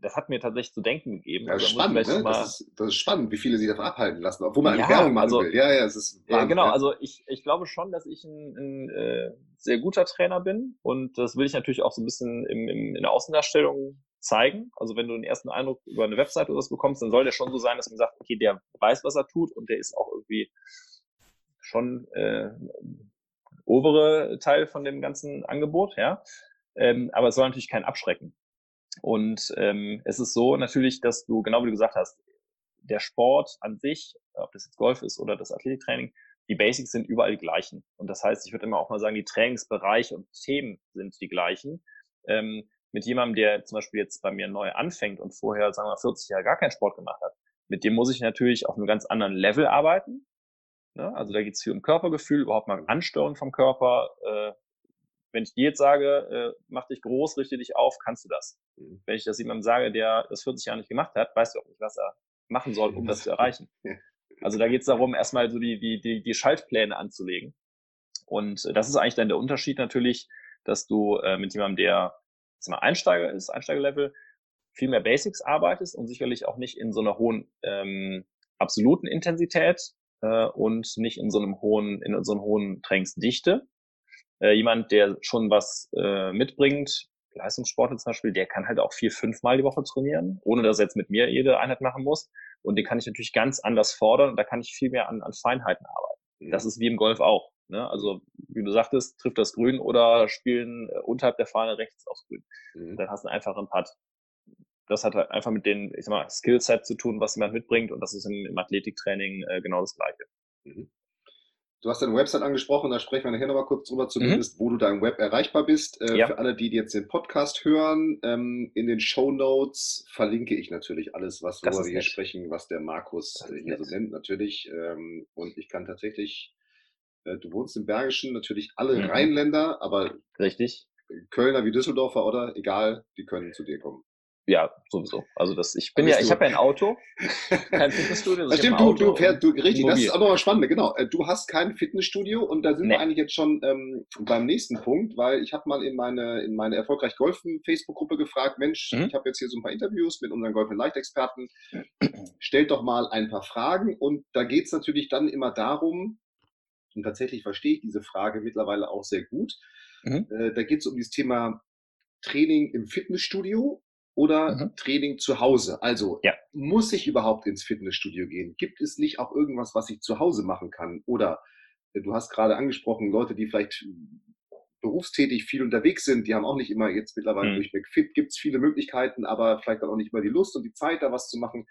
das hat mir tatsächlich zu denken gegeben. Ja, also, spannend, ne? das, ist, das, ist, spannend, wie viele sich davon abhalten lassen, obwohl man ja, eine Werbung machen also, will. Ja, ja, es ist Wahnsinn, ja, genau. Ja. Also ich, ich glaube schon, dass ich ein, ein äh, sehr guter Trainer bin und das will ich natürlich auch so ein bisschen im, im, in der Außendarstellung zeigen. Also wenn du den ersten Eindruck über eine Website oder was bekommst, dann soll der schon so sein, dass man sagt, okay, der weiß, was er tut und der ist auch irgendwie schon äh, obere Teil von dem ganzen Angebot, ja. Ähm, aber es soll natürlich kein abschrecken. Und ähm, es ist so natürlich, dass du, genau wie du gesagt hast, der Sport an sich, ob das jetzt Golf ist oder das Athletiktraining, die Basics sind überall die gleichen. Und das heißt, ich würde immer auch mal sagen, die Trainingsbereiche und Themen sind die gleichen. Ähm, mit jemandem, der zum Beispiel jetzt bei mir neu anfängt und vorher, sagen wir mal, 40 Jahre gar keinen Sport gemacht hat, mit dem muss ich natürlich auf einem ganz anderen Level arbeiten. Ne? Also da geht es viel um Körpergefühl, überhaupt mal Ansteuerung vom Körper, äh, wenn ich dir jetzt sage, äh, mach dich groß, richte dich auf, kannst du das. Mhm. Wenn ich das jemandem sage, der das 40 Jahre nicht gemacht hat, weißt du auch nicht, was er machen soll, um das zu erreichen. Also da geht es darum, erstmal so die, die, die, die Schaltpläne anzulegen. Und äh, das ist eigentlich dann der Unterschied natürlich, dass du äh, mit jemandem, der mal Einsteiger ist, Einsteigerlevel, viel mehr Basics arbeitest und sicherlich auch nicht in so einer hohen ähm, absoluten Intensität äh, und nicht in so einem hohen, in so einer hohen Trainingsdichte, äh, jemand, der schon was äh, mitbringt, Leistungssportler zum Beispiel, der kann halt auch vier, fünf Mal die Woche trainieren, ohne dass er jetzt mit mir jede Einheit machen muss. Und den kann ich natürlich ganz anders fordern und da kann ich viel mehr an, an Feinheiten arbeiten. Mhm. Das ist wie im Golf auch. Ne? Also, wie du sagtest, trifft das Grün oder spielen äh, unterhalb der Fahne rechts aufs Grün. Mhm. Dann hast du einfach einen Putt. Das hat halt einfach mit den, ich sag mal, Skillset zu tun, was jemand mitbringt und das ist im, im Athletiktraining äh, genau das Gleiche. Mhm. Du hast deine Website angesprochen, da sprechen wir nachher nochmal kurz drüber, zumindest, mhm. wo du da im Web erreichbar bist. Äh, ja. Für alle, die jetzt den Podcast hören, ähm, in den Show Notes verlinke ich natürlich alles, was worüber wir hier sprechen, was der Markus äh, hier nett. so nennt, natürlich. Ähm, und ich kann tatsächlich, äh, du wohnst im Bergischen, natürlich alle mhm. Rheinländer, aber Richtig. Kölner wie Düsseldorfer, oder? Egal, die können zu dir kommen ja, sowieso. Also das, ich bin ja, ich habe ja ein Auto, kein Fitnessstudio. Also stimmt, du, du fährst, du, richtig, mobil. das ist auch nochmal spannend, genau. Äh, du hast kein Fitnessstudio und da sind nee. wir eigentlich jetzt schon ähm, beim nächsten Punkt, weil ich habe mal in meine, in meine erfolgreich Golfen Facebook-Gruppe gefragt, Mensch, mhm. ich habe jetzt hier so ein paar Interviews mit unseren Golf- und Leichtexperten, stellt doch mal ein paar Fragen und da geht es natürlich dann immer darum, und tatsächlich verstehe ich diese Frage mittlerweile auch sehr gut, mhm. äh, da geht es um dieses Thema Training im Fitnessstudio oder mhm. Training zu Hause. Also ja. muss ich überhaupt ins Fitnessstudio gehen? Gibt es nicht auch irgendwas, was ich zu Hause machen kann? Oder äh, du hast gerade angesprochen, Leute, die vielleicht berufstätig viel unterwegs sind, die haben auch nicht immer jetzt mittlerweile mhm. durch McFit gibt es viele Möglichkeiten, aber vielleicht auch nicht immer die Lust und die Zeit, da was zu machen.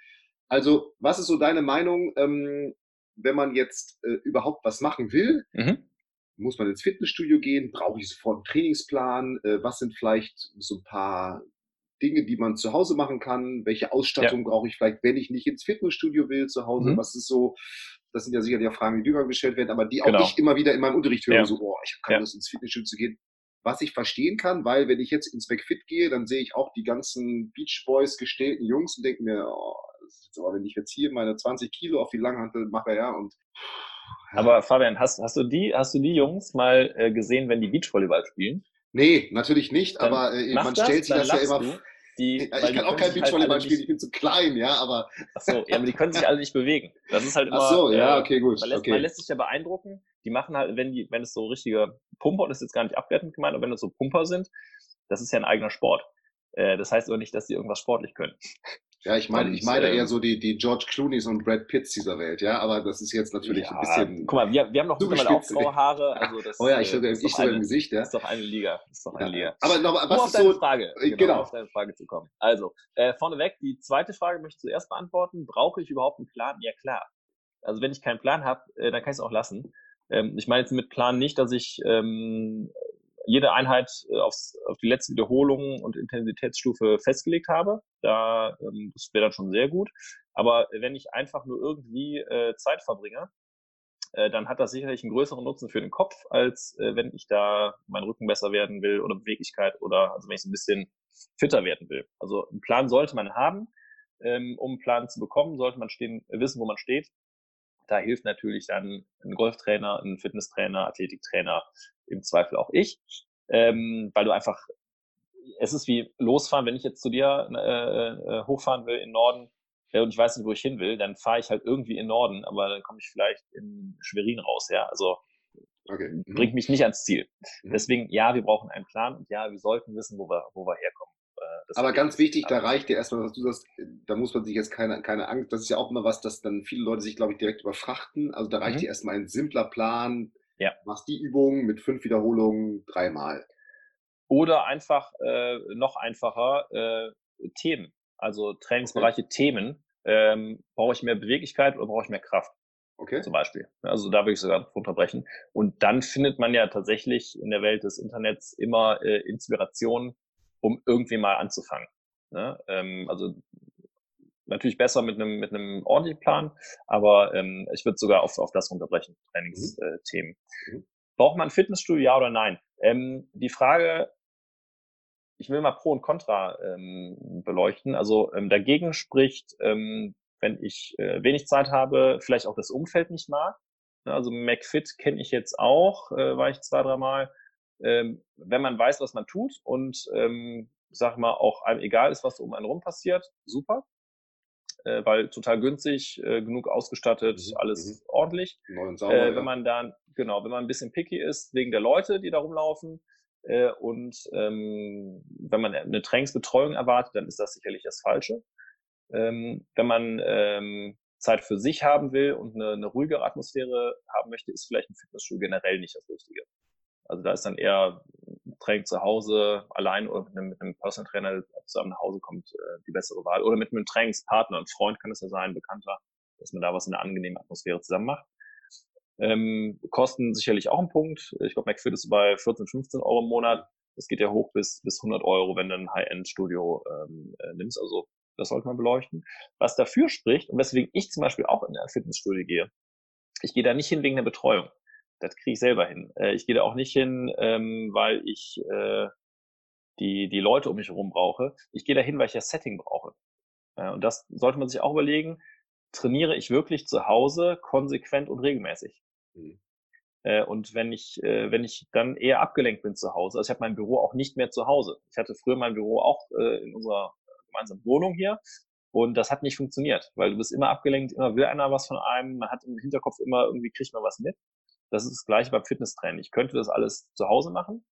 Also, was ist so deine Meinung, ähm, wenn man jetzt äh, überhaupt was machen will? Mhm. Muss man ins Fitnessstudio gehen? Brauche ich sofort einen Trainingsplan? Äh, was sind vielleicht so ein paar Dinge, die man zu Hause machen kann? Welche Ausstattung ja. brauche ich vielleicht, wenn ich nicht ins Fitnessstudio will zu Hause? Mhm. Was ist so, das sind ja sicherlich auch Fragen, die gestellt werden, aber die auch genau. ich immer wieder in meinem Unterricht höre, ja. so, oh, ich habe keine ja. Lust ins Fitnessstudio zu gehen. was ich verstehen kann, weil wenn ich jetzt ins McFit gehe, dann sehe ich auch die ganzen Beach Boys gestellten Jungs und denke mir, oh, aber wenn ich jetzt hier meine 20 Kilo auf die Langhantel mache, ja, und. Aber Fabian, hast, hast du die, hast du die Jungs mal äh, gesehen, wenn die Beachvolleyball spielen? Nee, natürlich nicht, dann aber äh, man das, stellt sich das ja immer vor. Die, ich kann auch kein halt Beachvolleyball halt spielen, ich bin zu klein, ja, aber. Ach so, ja, aber die können sich alle nicht bewegen. Das ist halt immer. Ach so, ja, äh, okay, gut. Man lässt, okay. man lässt sich ja beeindrucken. Die machen halt, wenn die, wenn es so richtige Pumper, und das ist jetzt gar nicht abwertend gemeint, aber wenn es so Pumper sind, das ist ja ein eigener Sport. Äh, das heißt aber nicht, dass die irgendwas sportlich können. Ja, ich meine, ich meine ähm, eher so die, die George Clooney's und Brad Pitts dieser Welt, ja, aber das ist jetzt natürlich ja, ein bisschen. Guck mal, wir, wir haben noch mittlerweile auch graue Haare, also das Oh ja, ich, äh, ich sogar im Gesicht, ja. Ist doch eine Liga. Ist doch eine. Liga. Aber nochmal, was um ist auf deine so, Frage, genau, genau. auf deine Frage zu kommen. Also, äh, vorneweg, die zweite Frage möchte ich zuerst beantworten. Brauche ich überhaupt einen Plan? Ja, klar. Also, wenn ich keinen Plan habe, äh, dann kann ich es auch lassen. Ähm, ich meine jetzt mit Plan nicht, dass ich ähm, jede Einheit äh, aufs, auf die letzte Wiederholung und Intensitätsstufe festgelegt habe. Da, ähm, das wäre dann schon sehr gut. Aber wenn ich einfach nur irgendwie äh, Zeit verbringe, äh, dann hat das sicherlich einen größeren Nutzen für den Kopf, als äh, wenn ich da mein Rücken besser werden will oder Beweglichkeit oder also wenn ich so ein bisschen fitter werden will. Also einen Plan sollte man haben. Ähm, um einen Plan zu bekommen, sollte man stehen, wissen, wo man steht. Da hilft natürlich dann ein Golftrainer, ein Fitnesstrainer, Athletiktrainer, im Zweifel auch ich, ähm, weil du einfach, es ist wie losfahren, wenn ich jetzt zu dir äh, äh, hochfahren will in Norden äh, und ich weiß nicht, wo ich hin will, dann fahre ich halt irgendwie in Norden, aber dann komme ich vielleicht in Schwerin raus, ja, also okay. mhm. bringt mich nicht ans Ziel. Mhm. Deswegen, ja, wir brauchen einen Plan und ja, wir sollten wissen, wo wir, wo wir herkommen. Äh, aber ganz wichtig, da reicht dir erstmal, was du sagst, da muss man sich jetzt keine, keine Angst, das ist ja auch immer was, dass dann viele Leute sich, glaube ich, direkt überfrachten. Also da reicht mhm. dir erstmal ein simpler Plan, ja. Machst die Übung mit fünf Wiederholungen dreimal. Oder einfach äh, noch einfacher äh, Themen, also Trainingsbereiche okay. Themen. Ähm, brauche ich mehr Beweglichkeit oder brauche ich mehr Kraft? Okay. Zum Beispiel. Also da würde ich sogar unterbrechen. Und dann findet man ja tatsächlich in der Welt des Internets immer äh, Inspiration, um irgendwie mal anzufangen. Ne? Ähm, also natürlich besser mit einem, mit einem ordentlichen Plan, aber ähm, ich würde sogar auf, auf das runterbrechen, Trainingsthemen. Mhm. mhm. Braucht man ein Fitnessstudio, ja oder nein? Ähm, die Frage, ich will mal Pro und Contra ähm, beleuchten. Also ähm, dagegen spricht, ähm, wenn ich äh, wenig Zeit habe, vielleicht auch das Umfeld nicht mag. Also McFit kenne ich jetzt auch, äh, war ich zwei, dreimal. Ähm, wenn man weiß, was man tut und ähm, sag mal auch einem egal ist, was um einen rum passiert, super äh, weil total günstig, äh, genug ausgestattet, mhm. alles mhm. ordentlich. Sauber, äh, wenn ja. man dann, genau, wenn man ein bisschen picky ist, wegen der Leute, die da rumlaufen, äh, und ähm, wenn man eine Trainingsbetreuung erwartet, dann ist das sicherlich das Falsche. Ähm, wenn man ähm, Zeit für sich haben will und eine, eine ruhigere Atmosphäre haben möchte, ist vielleicht ein Fitnessstudio generell nicht das Richtige. Also da ist dann eher Training zu Hause allein oder mit einem, mit einem Personal Trainer zusammen nach Hause kommt äh, die bessere Wahl. Oder mit einem Trainingspartner, ein Freund kann es ja sein, Bekannter, dass man da was in einer angenehmen Atmosphäre zusammen macht. Ähm, Kosten sicherlich auch ein Punkt. Ich glaube, McFit ist bei 14, 15 Euro im Monat. Das geht ja hoch bis, bis 100 Euro, wenn du ein High-End-Studio ähm, äh, nimmst. Also das sollte man beleuchten. Was dafür spricht und weswegen ich zum Beispiel auch in ein Fitnessstudio gehe, ich gehe da nicht hin wegen der Betreuung das kriege ich selber hin. Äh, ich gehe da auch nicht hin, ähm, weil ich äh, die, die Leute um mich herum brauche. Ich gehe da hin, weil ich das Setting brauche. Äh, und das sollte man sich auch überlegen. Trainiere ich wirklich zu Hause konsequent und regelmäßig? Mhm. Äh, und wenn ich, äh, wenn ich dann eher abgelenkt bin zu Hause, also ich habe mein Büro auch nicht mehr zu Hause. Ich hatte früher mein Büro auch äh, in unserer gemeinsamen Wohnung hier und das hat nicht funktioniert, weil du bist immer abgelenkt, immer will einer was von einem, man hat im Hinterkopf immer irgendwie kriegt man was mit. Das ist das gleiche beim Fitnesstraining. Ich könnte das alles zu Hause machen.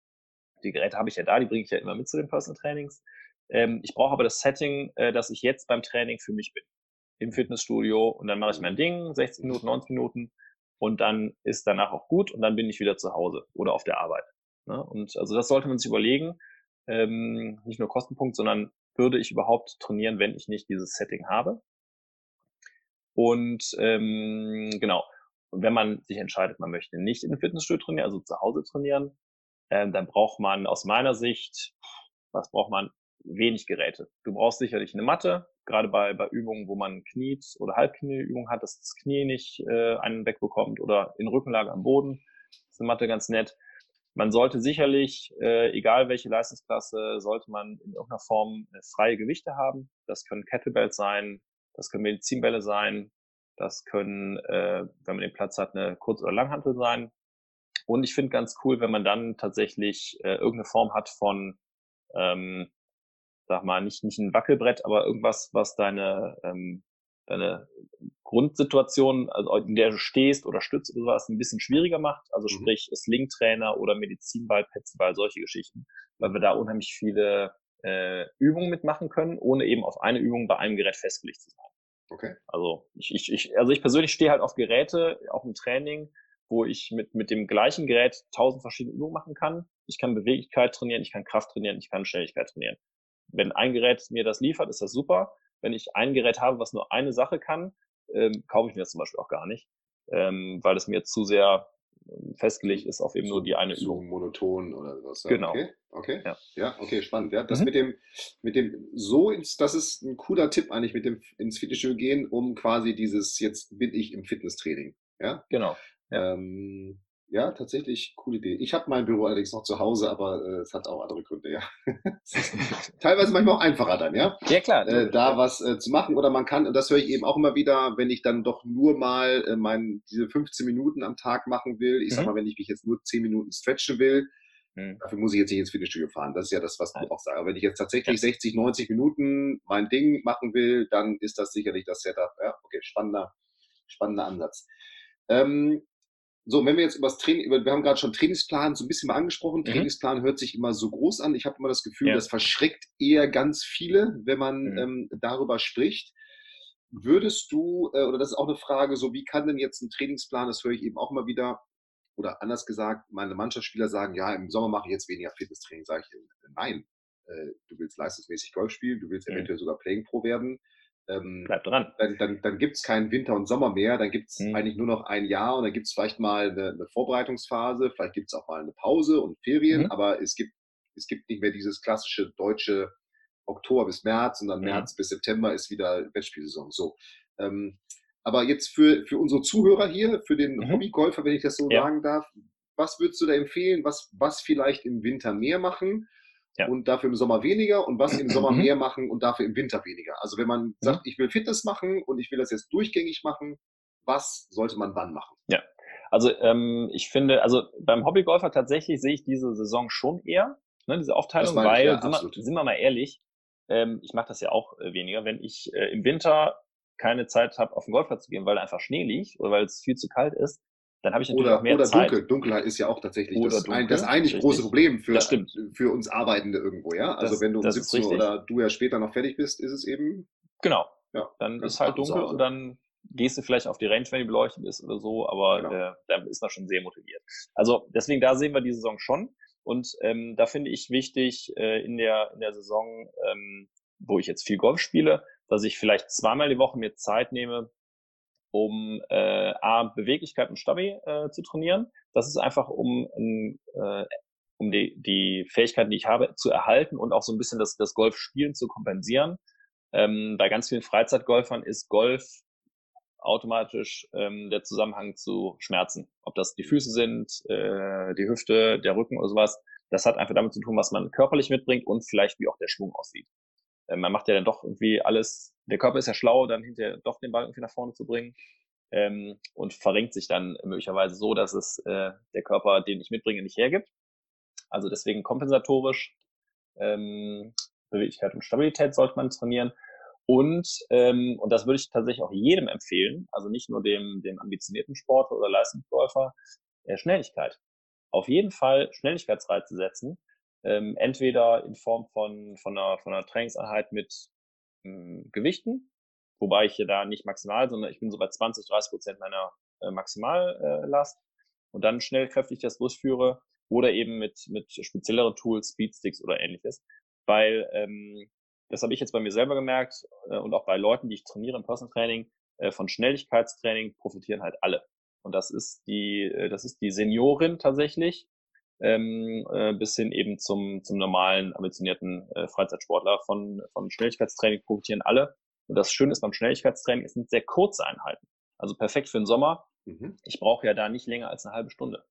Die Geräte habe ich ja da, die bringe ich ja immer mit zu den Personal Trainings. Ähm, ich brauche aber das Setting, äh, dass ich jetzt beim Training für mich bin. Im Fitnessstudio und dann mache ich mein Ding, 60 Minuten, 90 Minuten und dann ist danach auch gut und dann bin ich wieder zu Hause oder auf der Arbeit. Ne? Und also das sollte man sich überlegen. Ähm, nicht nur Kostenpunkt, sondern würde ich überhaupt trainieren, wenn ich nicht dieses Setting habe? Und ähm, genau. Und wenn man sich entscheidet, man möchte nicht in Fitnessstudio trainieren, also zu Hause trainieren, äh, dann braucht man aus meiner Sicht, was braucht man? Wenig Geräte. Du brauchst sicherlich eine Matte, gerade bei, bei Übungen, wo man Kniet oder Halbknieübungen hat, dass das Knie nicht äh, einen wegbekommt oder in Rückenlage am Boden. ist eine Matte ganz nett. man sollte sicherlich, äh, egal welche Leistungsklasse, sollte man in irgendeiner Form äh, freie Gewichte haben. Das können Kettlebells sein, das können Medizinbälle sein, das können, äh, wenn man den Platz hat, eine Kurz- oder Langhantel sein. Und ich finde ganz cool, wenn man dann tatsächlich äh, irgendeine Form hat von, ähm, sag mal, nicht, nicht ein Wackelbrett, aber irgendwas, was deine, ähm, deine Grundsituation, also in der du stehst oder stützt oder sowas, ein bisschen schwieriger macht. Also mhm. sprich Slingtrainer oder Medizinball, Petzball, solche Geschichten, weil wir da unheimlich viele äh, Übungen mitmachen können, ohne eben auf eine Übung bei einem Gerät festgelegt zu sein. Okay. Also ich, ich, ich, also ich persönlich stehe halt auf Geräte, auch im Training, wo ich mit, mit dem gleichen Gerät tausend verschiedene Übungen machen kann. Ich kann Beweglichkeit trainieren, ich kann Kraft trainieren, ich kann Schnelligkeit trainieren. Wenn ein Gerät mir das liefert, ist das super. Wenn ich ein Gerät habe, was nur eine Sache kann, ähm, kaufe ich mir das zum Beispiel auch gar nicht, ähm, weil es mir zu sehr festgelegt ist auf eben nur die eine so Übung. monoton oder was. Genau. Okay, okay. Ja. ja, okay, spannend. Ja, das mhm. mit dem, mit dem so ins, das ist ein cooler Tipp eigentlich mit dem ins Fitnessstudio gehen, um quasi dieses, jetzt bin ich im Fitnesstraining. Ja. Genau. Ja. Ähm, ja, tatsächlich coole Idee. Ich habe mein Büro allerdings noch zu Hause, aber äh, es hat auch andere Gründe, ja. teilweise manchmal auch einfacher dann, ja. Ja, klar. Äh, da was äh, zu machen. Oder man kann, und das höre ich eben auch immer wieder, wenn ich dann doch nur mal äh, mein, diese 15 Minuten am Tag machen will. Ich mhm. sag mal, wenn ich mich jetzt nur 10 Minuten stretchen will, mhm. dafür muss ich jetzt nicht ins Fitnessstudio fahren. Das ist ja das, was du auch sagst. Aber wenn ich jetzt tatsächlich ja. 60, 90 Minuten mein Ding machen will, dann ist das sicherlich das Setup. Ja, okay, spannender, spannender Ansatz. Ähm, so, wenn wir jetzt über das Training, über, wir haben gerade schon Trainingsplan so ein bisschen mal angesprochen. Mhm. Trainingsplan hört sich immer so groß an. Ich habe immer das Gefühl, ja. das verschreckt eher ganz viele, wenn man mhm. ähm, darüber spricht. Würdest du, äh, oder das ist auch eine Frage, so wie kann denn jetzt ein Trainingsplan, das höre ich eben auch immer wieder, oder anders gesagt, meine Mannschaftsspieler sagen, ja, im Sommer mache ich jetzt weniger Fitnesstraining. Sage ich, äh, nein, äh, du willst leistungsmäßig Golf spielen, du willst mhm. eventuell sogar Playing Pro werden ähm, Bleib dran. Dann, dann, dann gibt es keinen Winter und Sommer mehr, dann gibt es mhm. eigentlich nur noch ein Jahr und dann gibt es vielleicht mal eine, eine, Vorbereitungsphase, vielleicht gibt es auch mal eine Pause und Ferien, mhm. aber es gibt, es gibt nicht mehr dieses klassische deutsche Oktober bis März und dann mhm. März bis September ist wieder Wettspielsaison. So. Ähm, aber jetzt für, für unsere Zuhörer hier, für den mhm. Hobbygolfer, wenn ich das so ja. sagen darf, was würdest du da empfehlen, was, was vielleicht im Winter mehr machen ja. und dafür im Sommer weniger und was im Sommer mhm. mehr machen und dafür im Winter weniger. Also wenn man mhm. sagt, ich will Fitness machen und ich will das jetzt durchgängig machen, was sollte man wann machen? Ja, also ähm, ich finde, also beim Hobbygolfer tatsächlich sehe ich diese Saison schon eher, ne, diese Aufteilung, weil, ja, sind, wir, sind, wir, mal ehrlich, ähm, ich mache das ja auch äh, weniger, wenn ich äh, im Winter keine Zeit habe, auf den Golfplatz zu gehen, weil einfach Schnee liegt oder weil es viel zu kalt ist, dann habe ich natürlich oder, auch mehr oder Zeit. Dunkel. Dunkelheit ist ja auch tatsächlich das, dunkel, ein, das eigentlich richtig. große Problem für, für uns Arbeitende irgendwo, ja? Also das, wenn du um 17 Uhr oder du ja später noch fertig bist, ist es eben. Genau. Ja, dann ist halt dunkel und dann gehst du vielleicht auf die Range, wenn die beleuchtet ist oder so, aber genau. äh, da ist man schon sehr motiviert. Also deswegen, da sehen wir die Saison schon. Und ähm, da finde ich wichtig äh, in, der, in der Saison, ähm, wo ich jetzt viel Golf spiele, dass ich vielleicht zweimal die Woche mir Zeit nehme, um äh, A, Beweglichkeit und Stabi äh, zu trainieren. Das ist einfach, um, äh, um die, die Fähigkeiten, die ich habe, zu erhalten und auch so ein bisschen das, das Golfspielen zu kompensieren. Ähm, bei ganz vielen Freizeitgolfern ist Golf automatisch ähm, der Zusammenhang zu Schmerzen. Ob das die Füße sind, äh, die Hüfte, der Rücken oder sowas. Das hat einfach damit zu tun, was man körperlich mitbringt und vielleicht wie auch der Schwung aussieht. Äh, man macht ja dann doch irgendwie alles, der Körper ist ja schlau, dann hinterher doch den Ball irgendwie nach vorne zu bringen ähm, und verrenkt sich dann möglicherweise so, dass es äh, der Körper, den ich mitbringe, nicht hergibt. Also deswegen kompensatorisch ähm, Beweglichkeit und Stabilität sollte man trainieren. Und, ähm, und das würde ich tatsächlich auch jedem empfehlen, also nicht nur dem, dem ambitionierten Sportler oder Leistungsläufer, äh, Schnelligkeit. Auf jeden Fall Schnelligkeitsreize setzen, ähm, entweder in Form von, von, einer, von einer Trainingseinheit mit ähm, Gewichten, wobei ich hier da nicht maximal, sondern ich bin so bei 20, 30 Prozent meiner äh, Maximallast äh, und dann schnell kräftig das durchführe oder eben mit, mit spezielleren Tools, Speedsticks oder ähnliches. Weil ähm, das habe ich jetzt bei mir selber gemerkt äh, und auch bei Leuten, die ich trainiere im Personal Training, äh, von Schnelligkeitstraining profitieren halt alle. Und das ist die, äh, das ist die Seniorin tatsächlich, ähm, äh, bis hin eben zum, zum normalen, ambitionierten äh, Freizeitsportler. Von, von Schnelligkeitstraining profitieren alle. Und das Schöne ist beim Schnelligkeitstraining, es sind sehr kurze Einheiten. Also perfekt für den Sommer. Mhm. Ich brauche ja da nicht länger als eine halbe Stunde.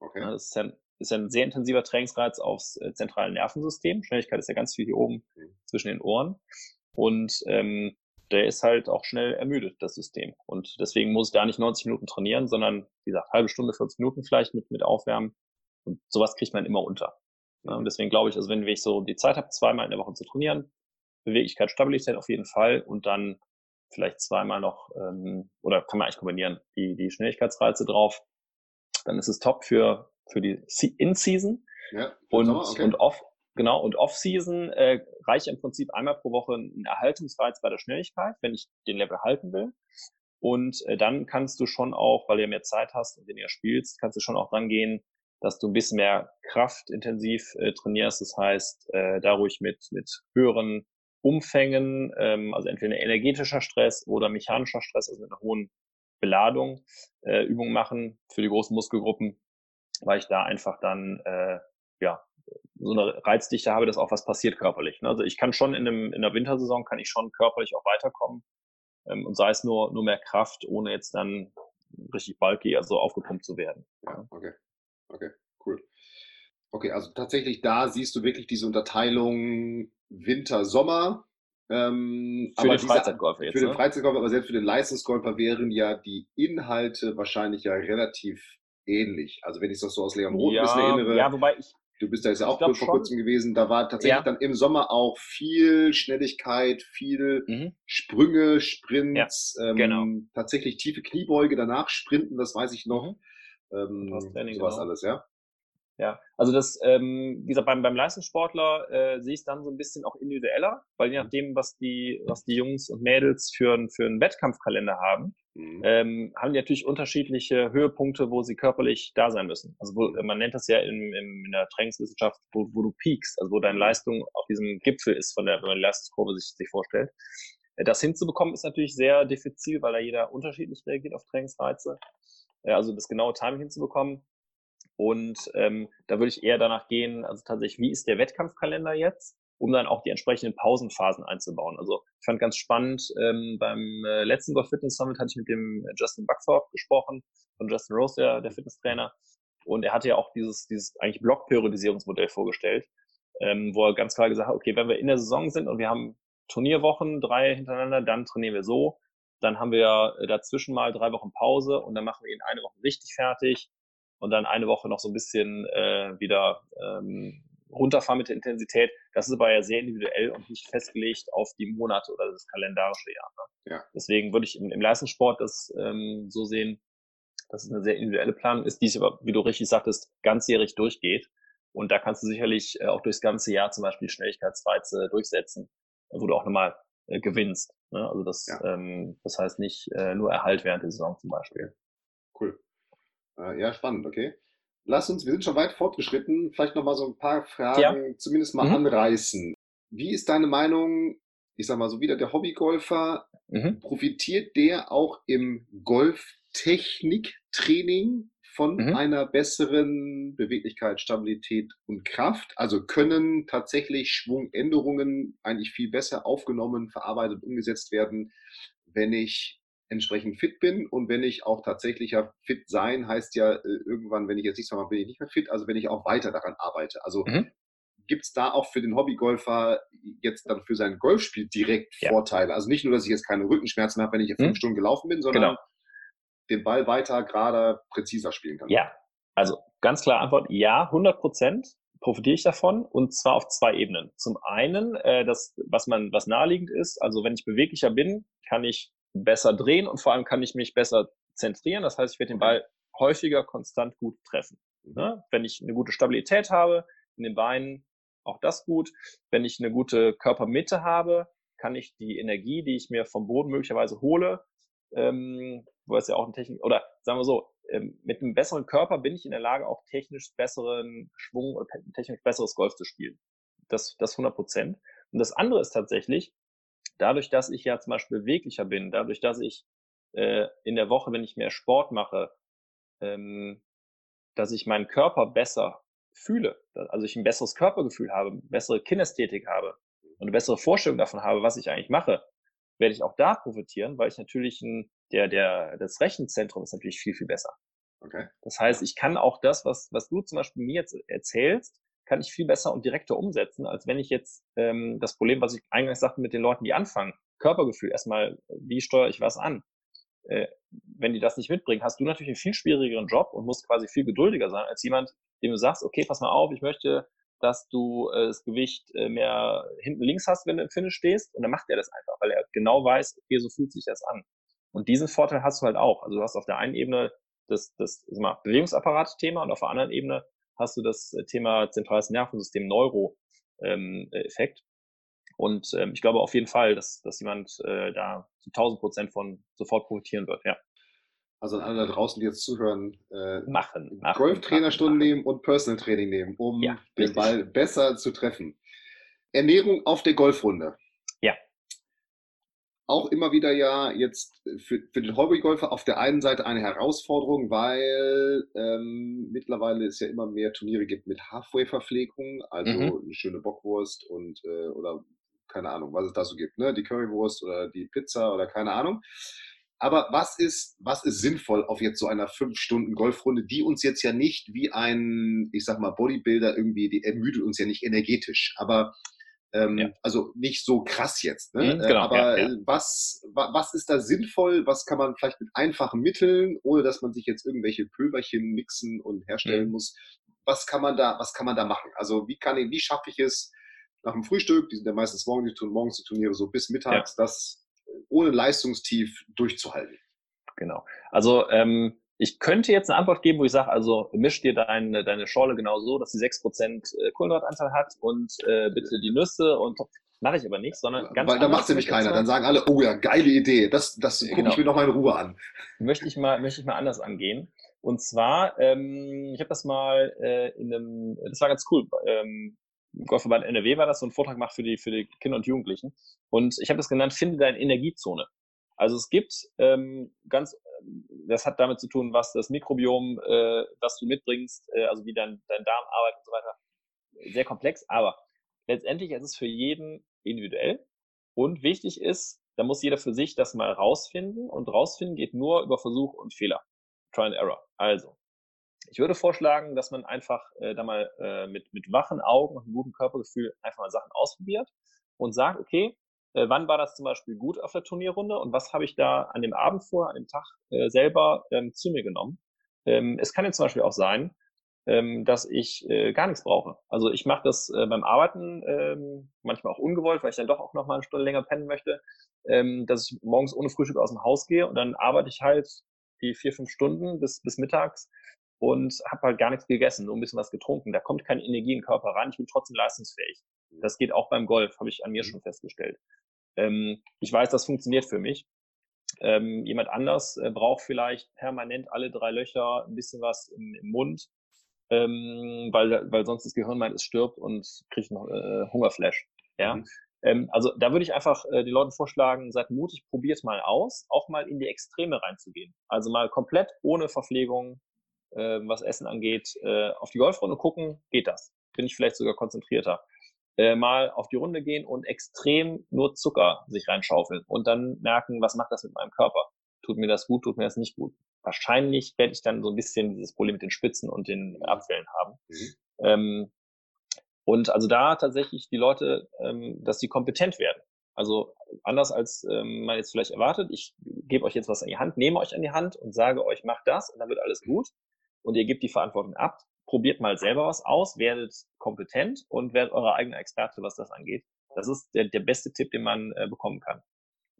Okay. Das ist ja ist ja ein sehr intensiver Trainingsreiz aufs äh, zentrale Nervensystem. Schnelligkeit ist ja ganz viel hier oben mhm. zwischen den Ohren. Und ähm, der ist halt auch schnell ermüdet, das System. Und deswegen muss ich da nicht 90 Minuten trainieren, sondern, wie gesagt, halbe Stunde, 40 Minuten vielleicht mit, mit Aufwärmen. Und sowas kriegt man immer unter. Und deswegen glaube ich, also wenn ich so die Zeit habe, zweimal in der Woche zu trainieren, Beweglichkeit, Stabilität auf jeden Fall und dann vielleicht zweimal noch, ähm, oder kann man eigentlich kombinieren, die, die Schnelligkeitsreize drauf, dann ist es top für, für die In-Season. Ja, und, okay. und off, genau, und Off-Season äh, reicht im Prinzip einmal pro Woche ein Erhaltungsreiz bei der Schnelligkeit, wenn ich den Level halten will. Und äh, dann kannst du schon auch, weil du ja mehr Zeit hast und weniger spielst, kannst du schon auch rangehen, dass du ein bisschen mehr kraftintensiv äh, trainierst. Das heißt, äh, da ruhig mit, mit höheren Umfängen, ähm, also entweder energetischer Stress oder mechanischer Stress, also mit einer hohen Beladung, äh, Übungen machen für die großen Muskelgruppen, weil ich da einfach dann äh, ja so eine Reizdichte habe, dass auch was passiert körperlich. Ne? Also ich kann schon in, einem, in der Wintersaison kann ich schon körperlich auch weiterkommen ähm, und sei es nur nur mehr Kraft, ohne jetzt dann richtig bulky, also aufgepumpt zu werden. Ja, okay, okay, cool. Okay, also tatsächlich da siehst du wirklich diese Unterteilung Winter, Sommer. Ähm, für den Freizeitgolfer jetzt. Für den ne? Freizeitgolfer, aber selbst für den Leistungsgolfer wären ja die Inhalte wahrscheinlich ja relativ ähnlich. Also wenn ich das so aus Leon Roth ja, erinnere. Ja, wobei ich. Du bist da jetzt ja auch vor kurzem gewesen. Da war tatsächlich ja. dann im Sommer auch viel Schnelligkeit, viel mhm. Sprünge, Sprints, ja, ähm, genau. tatsächlich tiefe Kniebeuge, danach Sprinten, das weiß ich noch. Mhm. Ähm, Training, sowas genau. alles, ja. Ja, also das, ähm, wie gesagt, beim, beim Leistungssportler äh, sehe ich es dann so ein bisschen auch individueller, weil je nachdem, was die, was die Jungs und Mädels für, für einen Wettkampfkalender haben, mhm. ähm, haben die natürlich unterschiedliche Höhepunkte, wo sie körperlich da sein müssen. Also wo, man nennt das ja in, in, in der Trainingswissenschaft, wo, wo du peakst, also wo deine Leistung auf diesem Gipfel ist, von der, wenn man die Leistungskurve sich, sich vorstellt. Äh, das hinzubekommen ist natürlich sehr diffizil, weil da jeder unterschiedlich reagiert auf Trainingsreize. Äh, also das genaue Timing hinzubekommen und ähm, da würde ich eher danach gehen, also tatsächlich, wie ist der Wettkampfkalender jetzt, um dann auch die entsprechenden Pausenphasen einzubauen. Also ich fand ganz spannend, ähm, beim äh, letzten Golf Fitness Summit hatte ich mit dem Justin Buckthorpe gesprochen, von Justin Rose, der, der Fitnesstrainer. Und er hatte ja auch dieses, dieses eigentlich Blockperiodisierungsmodell vorgestellt, ähm, wo er ganz klar gesagt hat, okay, wenn wir in der Saison sind und wir haben Turnierwochen, drei hintereinander, dann trainieren wir so. Dann haben wir dazwischen mal drei Wochen Pause und dann machen wir ihn eine Woche richtig fertig und dann eine Woche noch so ein bisschen äh, wieder ähm, runterfahren mit der Intensität. Das ist aber ja sehr individuell und nicht festgelegt auf die Monate oder das kalendarische Jahr. Ne? Ja. Deswegen würde ich im, im Leistungssport das ähm, so sehen, dass es eine sehr individuelle Planung ist, die sich aber, wie du richtig sagtest, ganzjährig durchgeht. Und da kannst du sicherlich äh, auch durchs ganze Jahr zum Beispiel Schnelligkeitsreize durchsetzen, wo du auch nochmal äh, gewinnst. Ne? Also das, ja. ähm, das heißt nicht äh, nur Erhalt während der Saison zum Beispiel. Cool. Äh, ja, spannend, okay. Lass uns, wir sind schon weit fortgeschritten, vielleicht noch mal so ein paar Fragen ja. zumindest mal mhm. anreißen. Wie ist deine Meinung, ich sag mal so wieder der Hobbygolfer, mhm. profitiert der auch im Golftechniktraining von mhm. einer besseren Beweglichkeit, Stabilität und Kraft? Also können tatsächlich Schwungänderungen eigentlich viel besser aufgenommen, verarbeitet, umgesetzt werden, wenn ich entsprechend fit bin und wenn ich auch tatsächlich ja fit sein, heißt ja äh, irgendwann, wenn ich jetzt nichts mehr mache, bin ich nicht mehr fit, also wenn ich auch weiter daran arbeite. Also mhm. gibt es da auch für den Hobbygolfer jetzt dann für sein Golfspiel direkt ja. Vorteile? Also nicht nur, dass ich jetzt keine Rückenschmerzen habe, wenn ich jetzt fünf mhm. Stunden gelaufen bin, sondern genau. Den Ball weiter, gerade, präziser spielen kann. Ja, also ganz klar Antwort, ja, 100 Prozent profitiere ich davon und zwar auf zwei Ebenen. Zum einen, äh, das, was man, was naheliegend ist, also wenn ich beweglicher bin, kann ich besser drehen und vor allem kann ich mich besser zentrieren. Das heißt, ich werde den Ball häufiger konstant gut treffen. Mhm. Ne? Wenn ich eine gute Stabilität habe in den Beinen, auch das gut. Wenn ich eine gute Körpermitte habe, kann ich die Energie, die ich mir vom Boden möglicherweise hole, ähm, wo es ja auch eine Technik, oder sagen wir so, ähm, mit einem besseren Körper bin ich in der Lage, auch technisch besseren Schwung oder technisch besseres Golf zu spielen. Das, das 100 Prozent. Und das andere ist tatsächlich, dadurch, dass ich ja zum Beispiel beweglicher bin, dadurch, dass ich äh, in der Woche, wenn ich mehr Sport mache, ähm, dass ich meinen Körper besser fühle, also ich ein besseres Körpergefühl habe, bessere Kinästhetik habe und eine bessere Vorstellung davon habe, was ich eigentlich mache, werde ich auch da profitieren, weil ich natürlich ein, der, der, das Rechenzentrum ist natürlich viel, viel besser. Okay. Das heißt, ich kann auch das, was, was du zum Beispiel mir jetzt erzählst, kann ich viel besser und direkter umsetzen, als wenn ich jetzt ähm, das Problem, was ich eingangs sagte mit den Leuten, die anfangen, Körpergefühl erstmal, wie steuere ich was an? Äh, wenn die das nicht mitbringen, hast du natürlich einen viel schwierigeren Job und musst quasi viel geduldiger sein als jemand, dem du sagst, okay, pass mal auf, ich möchte, dass du äh, das Gewicht äh, mehr hinten links hast, wenn du im Finish stehst. Und dann macht er das einfach, weil er genau weiß, okay, so fühlt sich das an. Und diesen Vorteil hast du halt auch. Also du hast auf der einen Ebene das, das Bewegungsapparat-Thema und auf der anderen Ebene hast du das äh, Thema zentrales Nervensystem Neuro-Effekt. Ähm, und ähm, ich glaube auf jeden Fall, dass, dass jemand äh, da zu 1000 Prozent von sofort profitieren wird, ja. Also an alle da draußen, die jetzt zuhören, äh, machen, machen Golftrainerstunden nehmen und Personal Training nehmen, um ja, den Ball besser zu treffen. Ernährung auf der Golfrunde. Ja. Auch immer wieder ja jetzt für, für den Hobbygolfer auf der einen Seite eine Herausforderung, weil ähm, mittlerweile es ja immer mehr Turniere gibt mit Halfway-Verpflegung, also mhm. eine schöne Bockwurst und äh, oder keine Ahnung, was es da so gibt, ne? Die Currywurst oder die Pizza oder keine Ahnung. Aber was ist, was ist sinnvoll auf jetzt so einer fünf Stunden Golfrunde, die uns jetzt ja nicht wie ein, ich sag mal, Bodybuilder irgendwie, die ermüdet uns ja nicht energetisch, aber ähm, ja. also nicht so krass jetzt. Ne? Mhm, genau, aber ja, ja. was, was ist da sinnvoll? Was kann man vielleicht mit einfachen Mitteln, ohne dass man sich jetzt irgendwelche Pülverchen mixen und herstellen mhm. muss? Was kann man da, was kann man da machen? Also wie kann ich, wie schaffe ich es, nach dem Frühstück, die sind ja meistens morgens die, morgens die Turniere so bis mittags, ja. Ohne Leistungstief durchzuhalten. Genau. Also ähm, ich könnte jetzt eine Antwort geben, wo ich sage, also misch dir deine, deine Schorle genau so, dass sie 6% äh, Kohlenhydratanteil hat und äh, bitte die Nüsse und mache ich aber nicht, sondern ganz Weil da macht nämlich keiner. Dann sagen alle, oh ja, geile Idee, das, das gucke genau. ich mir noch mal in Ruhe an. Möchte ich mal, möchte ich mal anders angehen. Und zwar, ähm, ich habe das mal äh, in einem, das war ganz cool, ähm, Golfverband NRW war das, so ein Vortrag gemacht für die, für die Kinder und Jugendlichen. Und ich habe das genannt, finde deine Energiezone. Also es gibt ähm, ganz, das hat damit zu tun, was das Mikrobiom, äh, was du mitbringst, äh, also wie dein, dein Darm arbeitet und so weiter. Sehr komplex, aber letztendlich ist es für jeden individuell. Und wichtig ist, da muss jeder für sich das mal rausfinden. Und rausfinden geht nur über Versuch und Fehler. Try and Error. Also, ich würde vorschlagen, dass man einfach äh, da mal äh, mit, mit wachen Augen und einem guten Körpergefühl einfach mal Sachen ausprobiert und sagt, okay, äh, wann war das zum Beispiel gut auf der Turnierrunde und was habe ich da an dem Abend vorher, an dem Tag äh, selber ähm, zu mir genommen. Ähm, es kann jetzt zum Beispiel auch sein, ähm, dass ich äh, gar nichts brauche. Also ich mache das äh, beim Arbeiten ähm, manchmal auch ungewollt, weil ich dann doch auch noch mal eine Stunde länger pennen möchte, ähm, dass ich morgens ohne Frühstück aus dem Haus gehe und dann arbeite ich halt die vier, fünf Stunden bis, bis mittags und habe halt gar nichts gegessen, nur ein bisschen was getrunken. Da kommt keine Energie in den Körper rein. Ich bin trotzdem leistungsfähig. Mhm. Das geht auch beim Golf, habe ich an mir mhm. schon festgestellt. Ähm, ich weiß, das funktioniert für mich. Ähm, jemand anders äh, braucht vielleicht permanent alle drei Löcher ein bisschen was im, im Mund, ähm, weil, weil sonst das Gehirn meint, es stirbt und kriegt noch äh, Hungerflash. Ja. Mhm. Ähm, also da würde ich einfach äh, die Leute vorschlagen, seid mutig, probiert mal aus, auch mal in die Extreme reinzugehen. Also mal komplett ohne Verpflegung, äh, was Essen angeht, äh, auf die Golfrunde gucken, geht das. Bin ich vielleicht sogar konzentrierter. Äh, mal auf die Runde gehen und extrem nur Zucker sich reinschaufeln und dann merken, was macht das mit meinem Körper? Tut mir das gut, tut mir das nicht gut? Wahrscheinlich werde ich dann so ein bisschen dieses Problem mit den Spitzen und den Abfällen haben. Mhm. Ähm, und also da tatsächlich die Leute, ähm, dass sie kompetent werden. Also anders als ähm, man jetzt vielleicht erwartet, ich gebe euch jetzt was an die Hand, nehme euch an die Hand und sage euch, macht das und dann wird alles gut und ihr gebt die Verantwortung ab, probiert mal selber was aus, werdet kompetent und werdet eure eigene Experte, was das angeht. Das ist der, der beste Tipp, den man äh, bekommen kann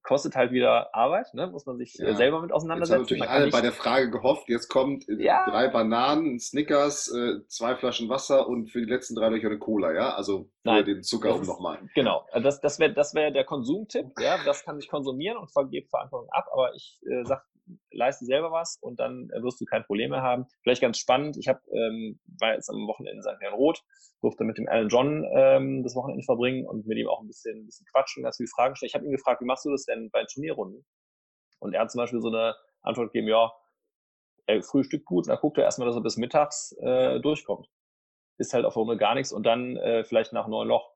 kostet halt wieder Arbeit, ne? muss man sich äh, ja. selber mit auseinandersetzen. Jetzt haben natürlich alle bei der Frage gehofft, jetzt kommt äh, ja. drei Bananen, Snickers, äh, zwei Flaschen Wasser und für die letzten drei Löcher eine Cola, ja? Also für den Zucker und nochmal. Genau, also das, das wäre das wär der Konsumtipp, ja, das kann sich konsumieren und vergebe Verantwortung ab, aber ich äh, sage, leiste selber was und dann äh, wirst du kein Problem mehr haben. Vielleicht ganz spannend, ich hab, ähm, war jetzt am Wochenende in St. Herrn Roth, durfte mit dem Alan John ähm, das Wochenende verbringen und mit ihm auch ein bisschen, ein bisschen quatschen, ganz viele Fragen stellen. Ich habe ihn gefragt, wie machst du das denn bei Turnierrunden? Und er hat zum Beispiel so eine Antwort gegeben, ja, er frühstückt gut, dann guckt er erstmal, dass er bis mittags äh, durchkommt. Ist halt auf Runde gar nichts und dann äh, vielleicht nach neun Loch.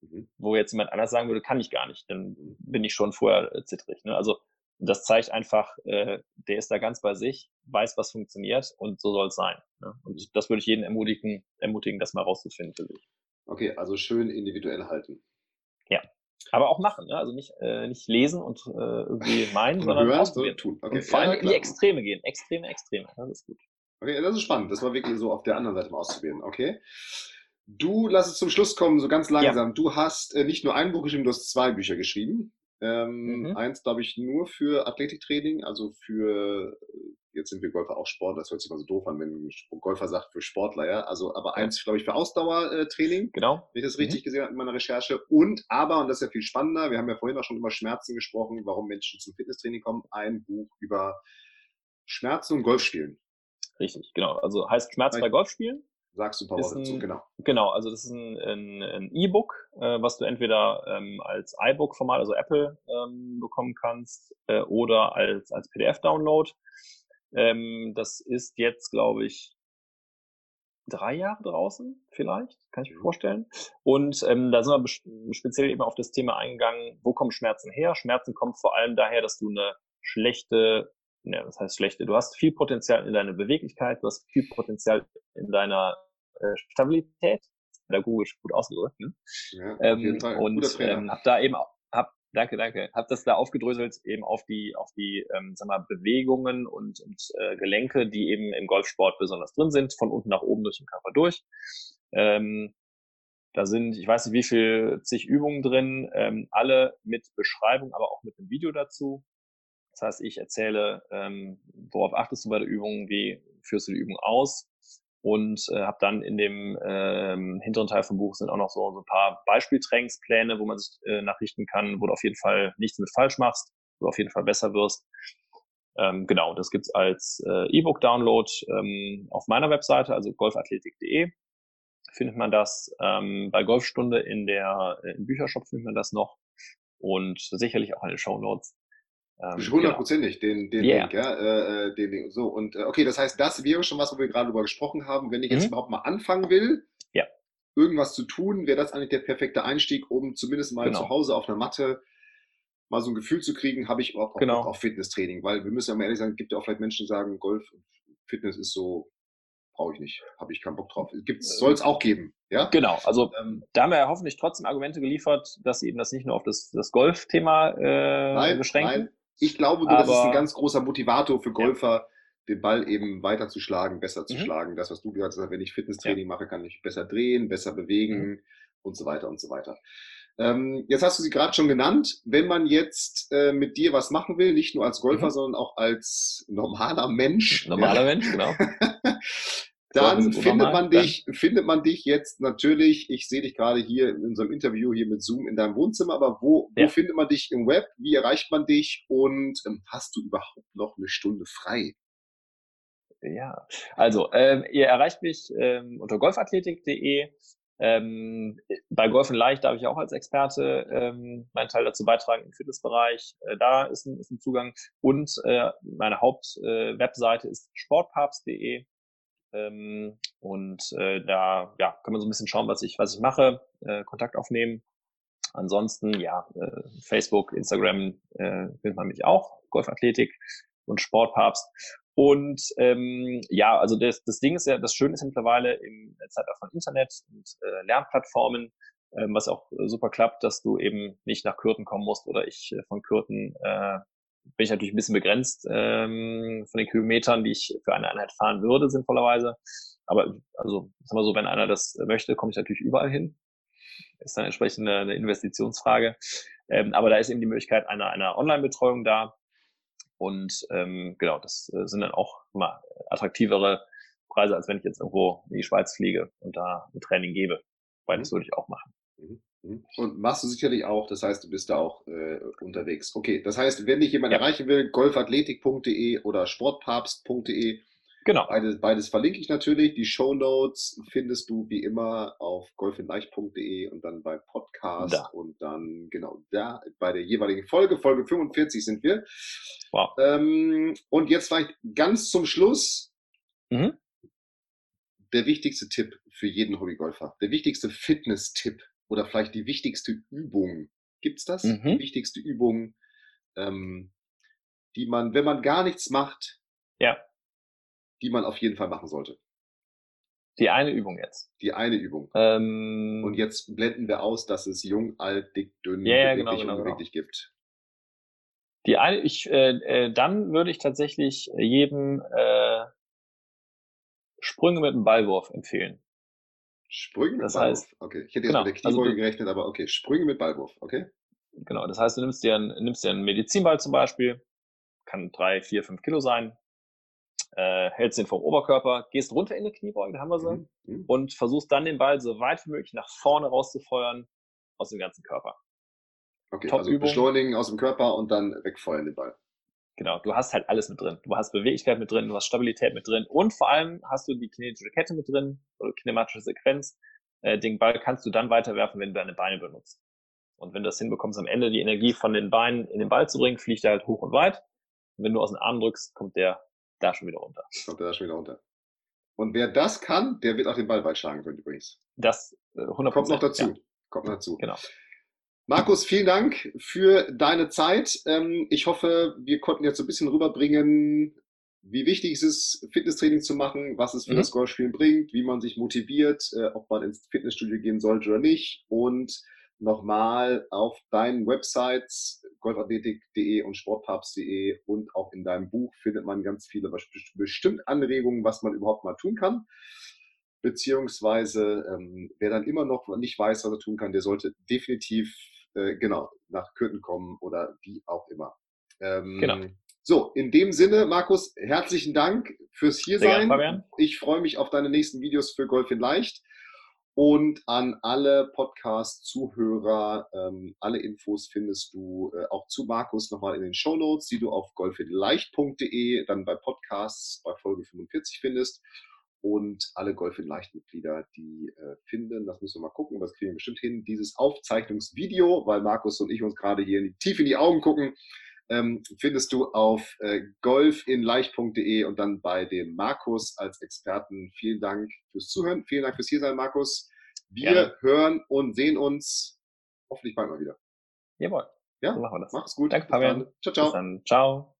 Mhm. Wo jetzt jemand anders sagen würde, kann ich gar nicht, dann bin ich schon vorher äh, zittrig. Ne? Also das zeigt einfach, äh, der ist da ganz bei sich, weiß, was funktioniert und so soll es sein. Ne? Und das würde ich jeden ermutigen, ermutigen, das mal rauszufinden für sich. Okay, also schön individuell halten. Ja. Aber auch machen, ne? also nicht, äh, nicht lesen und äh, irgendwie meinen, sondern ausprobieren. tun. Okay. Und vor allem ja, in die Extreme gehen. Extreme, Extreme. Das ist gut. Okay, das ist spannend. Das war wirklich so auf der anderen Seite mal auszuprobieren. Okay. Du, lass es zum Schluss kommen, so ganz langsam. Ja. Du hast äh, nicht nur ein Buch geschrieben, du hast zwei Bücher geschrieben. Ähm, mhm. Eins, glaube ich, nur für Athletiktraining, also für, jetzt sind wir Golfer auch Sport, das hört sich mal so doof an, wenn ein Golfer sagt, für Sportler, ja. Also, aber eins, glaube ich, für Ausdauertraining. Genau. Wenn ich das richtig mhm. gesehen habe in meiner Recherche. Und aber, und das ist ja viel spannender, wir haben ja vorhin auch schon über Schmerzen gesprochen, warum Menschen zum Fitnesstraining kommen, ein Buch über Schmerzen und Golfspielen. Richtig, genau. Also heißt Schmerz bei Golfspielen. Sagst du ein paar Worte dazu, genau. Genau, also das ist ein E-Book, e äh, was du entweder ähm, als iBook-Format, also Apple, ähm, bekommen kannst, äh, oder als, als PDF-Download. Ähm, das ist jetzt, glaube ich, drei Jahre draußen, vielleicht, kann ich mir mhm. vorstellen. Und ähm, da sind wir speziell eben auf das Thema eingegangen, wo kommen Schmerzen her? Schmerzen kommen vor allem daher, dass du eine schlechte ja, das heißt schlechte. Du hast viel Potenzial in deiner Beweglichkeit, du hast viel Potenzial in deiner Stabilität. Pädagogisch gut ausgedrückt. Ne? Ja, ähm, und ähm, hab da eben hab, danke, danke, hab das da aufgedröselt eben auf die, auf die, ähm, sag mal, Bewegungen und, und äh, Gelenke, die eben im Golfsport besonders drin sind, von unten nach oben durch den Körper durch. Ähm, da sind, ich weiß nicht, wie viel zig Übungen drin, ähm, alle mit Beschreibung, aber auch mit einem Video dazu. Das heißt, ich erzähle, ähm, worauf achtest du bei der Übung, wie führst du die Übung aus und äh, habe dann in dem ähm, hinteren Teil vom Buch sind auch noch so, so ein paar Beispieltrainingspläne, wo man sich äh, nachrichten kann, wo du auf jeden Fall nichts mit falsch machst, wo du auf jeden Fall besser wirst. Ähm, genau, das gibt's als äh, E-Book-Download ähm, auf meiner Webseite, also golfathletik.de findet man das. Ähm, bei Golfstunde in der äh, im Büchershop findet man das noch und sicherlich auch in den Show Notes. Ähm, genau. Hundertprozentig, genau. den, den yeah. Link, ja. Äh, äh, den Link. So, und äh, okay, das heißt, das wäre schon was, wo wir gerade drüber gesprochen haben. Wenn ich jetzt mhm. überhaupt mal anfangen will, ja. irgendwas zu tun, wäre das eigentlich der perfekte Einstieg, um zumindest mal genau. zu Hause auf einer Matte mal so ein Gefühl zu kriegen, habe ich überhaupt auch genau. Bock auf Fitnesstraining. Weil wir müssen ja mal ehrlich sagen, es gibt ja auch vielleicht Menschen, die sagen, Golf, Fitness ist so, brauche ich nicht, habe ich keinen Bock drauf. Soll es auch geben, ja? Genau, also ähm, da haben wir ja hoffentlich trotzdem Argumente geliefert, dass sie eben das nicht nur auf das, das Golf-Thema äh, beschränken. Nein ich glaube, nur, das ist ein ganz großer Motivator für Golfer, ja. den Ball eben weiter zu schlagen, besser zu mhm. schlagen. Das, was du gesagt hast, wenn ich Fitnesstraining ja. mache, kann ich besser drehen, besser bewegen mhm. und so weiter und so weiter. Ähm, jetzt hast du sie gerade schon genannt. Wenn man jetzt äh, mit dir was machen will, nicht nur als Golfer, mhm. sondern auch als normaler Mensch. Normaler ja. Mensch, genau. Dann findet man dich, dann. findet man dich jetzt natürlich, ich sehe dich gerade hier in unserem Interview hier mit Zoom in deinem Wohnzimmer, aber wo, ja. wo findet man dich im Web? Wie erreicht man dich? Und ähm, hast du überhaupt noch eine Stunde frei? Ja, also ähm, ihr erreicht mich ähm, unter golfathletik.de. Ähm, bei Golf und Leicht darf ich auch als Experte ähm, meinen Teil dazu beitragen im Fitnessbereich. Äh, da ist ein, ist ein Zugang. Und äh, meine Hauptwebseite äh, ist sportpapst.de. Ähm, und äh, da ja, kann man so ein bisschen schauen, was ich, was ich mache, äh, Kontakt aufnehmen. Ansonsten, ja, äh, Facebook, Instagram äh, findet man mich auch, Golfathletik und Sportpapst. Und ähm, ja, also das, das Ding ist ja, das Schöne ist mittlerweile im Zeitalter von Internet und äh, Lernplattformen, ähm, was auch super klappt, dass du eben nicht nach Kürten kommen musst oder ich äh, von Kürten äh, bin ich natürlich ein bisschen begrenzt ähm, von den Kilometern, die ich für eine Einheit fahren würde, sinnvollerweise. Aber also, sag mal so, wenn einer das möchte, komme ich natürlich überall hin. Ist dann entsprechend eine, eine Investitionsfrage. Ähm, aber da ist eben die Möglichkeit einer, einer Online-Betreuung da. Und ähm, genau, das äh, sind dann auch mal attraktivere Preise, als wenn ich jetzt irgendwo in die Schweiz fliege und da ein Training gebe. Weil das mhm. würde ich auch machen. Mhm. Mhm. Und machst du sicherlich auch, das heißt, du bist da auch äh, unterwegs. Okay, das heißt, wenn dich jemand ja. erreichen will, golfathletik.de oder sportpapst.de. Genau. Beides, beides verlinke ich natürlich. Die Show Notes findest du wie immer auf golfinleicht.de und dann beim Podcast da. und dann genau da bei der jeweiligen Folge. Folge 45 sind wir. Wow. Ähm, und jetzt vielleicht ganz zum Schluss. Mhm. Der wichtigste Tipp für jeden Hobbygolfer, der wichtigste Fitness-Tipp oder vielleicht die wichtigste Übung. Gibt es das? Mhm. Die wichtigste Übung, ähm, die man, wenn man gar nichts macht, Ja, die man auf jeden Fall machen sollte? die eine Übung jetzt. Die eine Übung. Ähm, Und jetzt blenden wir aus, dass es jung, alt, dick, dünn, ja, beweglich, genau, genau, genau. unbeweglich gibt. Die eine, ich, äh, äh, dann würde ich tatsächlich jedem äh, Sprünge mit einem Ballwurf empfehlen. Sprünge mit Das Ballwurf. heißt- okay. Ich hätte jetzt genau, mit der also Kniebeuge du- gerechnet, aber okay. Sprünge mit Ballwurf. Okay. Genau, das heißt, du nimmst dir, einen, nimmst dir einen Medizinball zum Beispiel, kann drei, vier, fünf Kilo sein, äh, hältst den vom Oberkörper, gehst runter in die Kniebeuge, da haben wir sie, Mhm. Mhm. und versuchst dann den Ball so weit wie möglich nach vorne rauszufeuern aus dem ganzen Körper. Okay, Top also Übung. beschleunigen aus dem Körper und dann wegfeuern den Ball. Genau, du hast halt alles mit drin. Du hast Beweglichkeit mit drin, du hast Stabilität mit drin und vor allem hast du die kinetische Kette mit drin oder kinematische Sequenz. Äh, den Ball kannst du dann weiterwerfen, wenn du deine Beine benutzt. Und wenn du das hinbekommst, am Ende die Energie von den Beinen in den Ball zu bringen, fliegt er halt hoch und weit. Und wenn du aus den Arm drückst, kommt der da schon wieder runter. Kommt er da schon wieder runter. Und wer das kann, der wird auch den Ball bald schlagen können übrigens. Das äh, 100%. Kommt noch dazu. Ja, Kommt noch dazu. genau. Markus, vielen Dank für deine Zeit. Ähm, Ich hoffe, wir konnten jetzt so ein bisschen rüberbringen, wie wichtig es ist, Fitnesstraining zu machen, was es für Mhm. das Golfspielen bringt, wie man sich motiviert, äh, ob man ins Fitnessstudio gehen sollte oder nicht. Und nochmal auf deinen Websites golfathletik.de und sportpapst.de und auch in deinem Buch findet man ganz viele best- bestimmt Anregungen, was man überhaupt mal tun kann. Beziehungsweise, ähm, wer dann immer noch nicht weiß, was er tun kann, der sollte definitiv äh, genau nach Kürten kommen oder wie auch immer. Ähm, Genau. So, in dem Sinne, Markus, herzlichen Dank fürs hier Sehr gerne, sein. Fabian. Ich freue mich auf deine nächsten Videos für Golf in Leicht. Und an alle Podcast-Zuhörer, ähm, alle Infos findest du äh, auch zu Markus nochmal in den Show Notes, die du auf golfinleicht.de, dann bei Podcasts bei Folge 45 findest. Und alle Golf in Leicht-Mitglieder, die äh, finden, das müssen wir mal gucken, das kriegen wir bestimmt hin, dieses Aufzeichnungsvideo, weil Markus und ich uns gerade hier in die, tief in die Augen gucken, ähm, findest du auf äh, golfinleicht.de und dann bei dem Markus als Experten. Vielen Dank fürs Zuhören. Vielen Dank fürs Hiersein, Markus. Wir Gerne. hören und sehen uns hoffentlich bald mal wieder. Jawohl. Ja, So machen wir das. Mach's gut. Danke, Fabian. dann. Ciao, Bis ciao. dann. Ciao.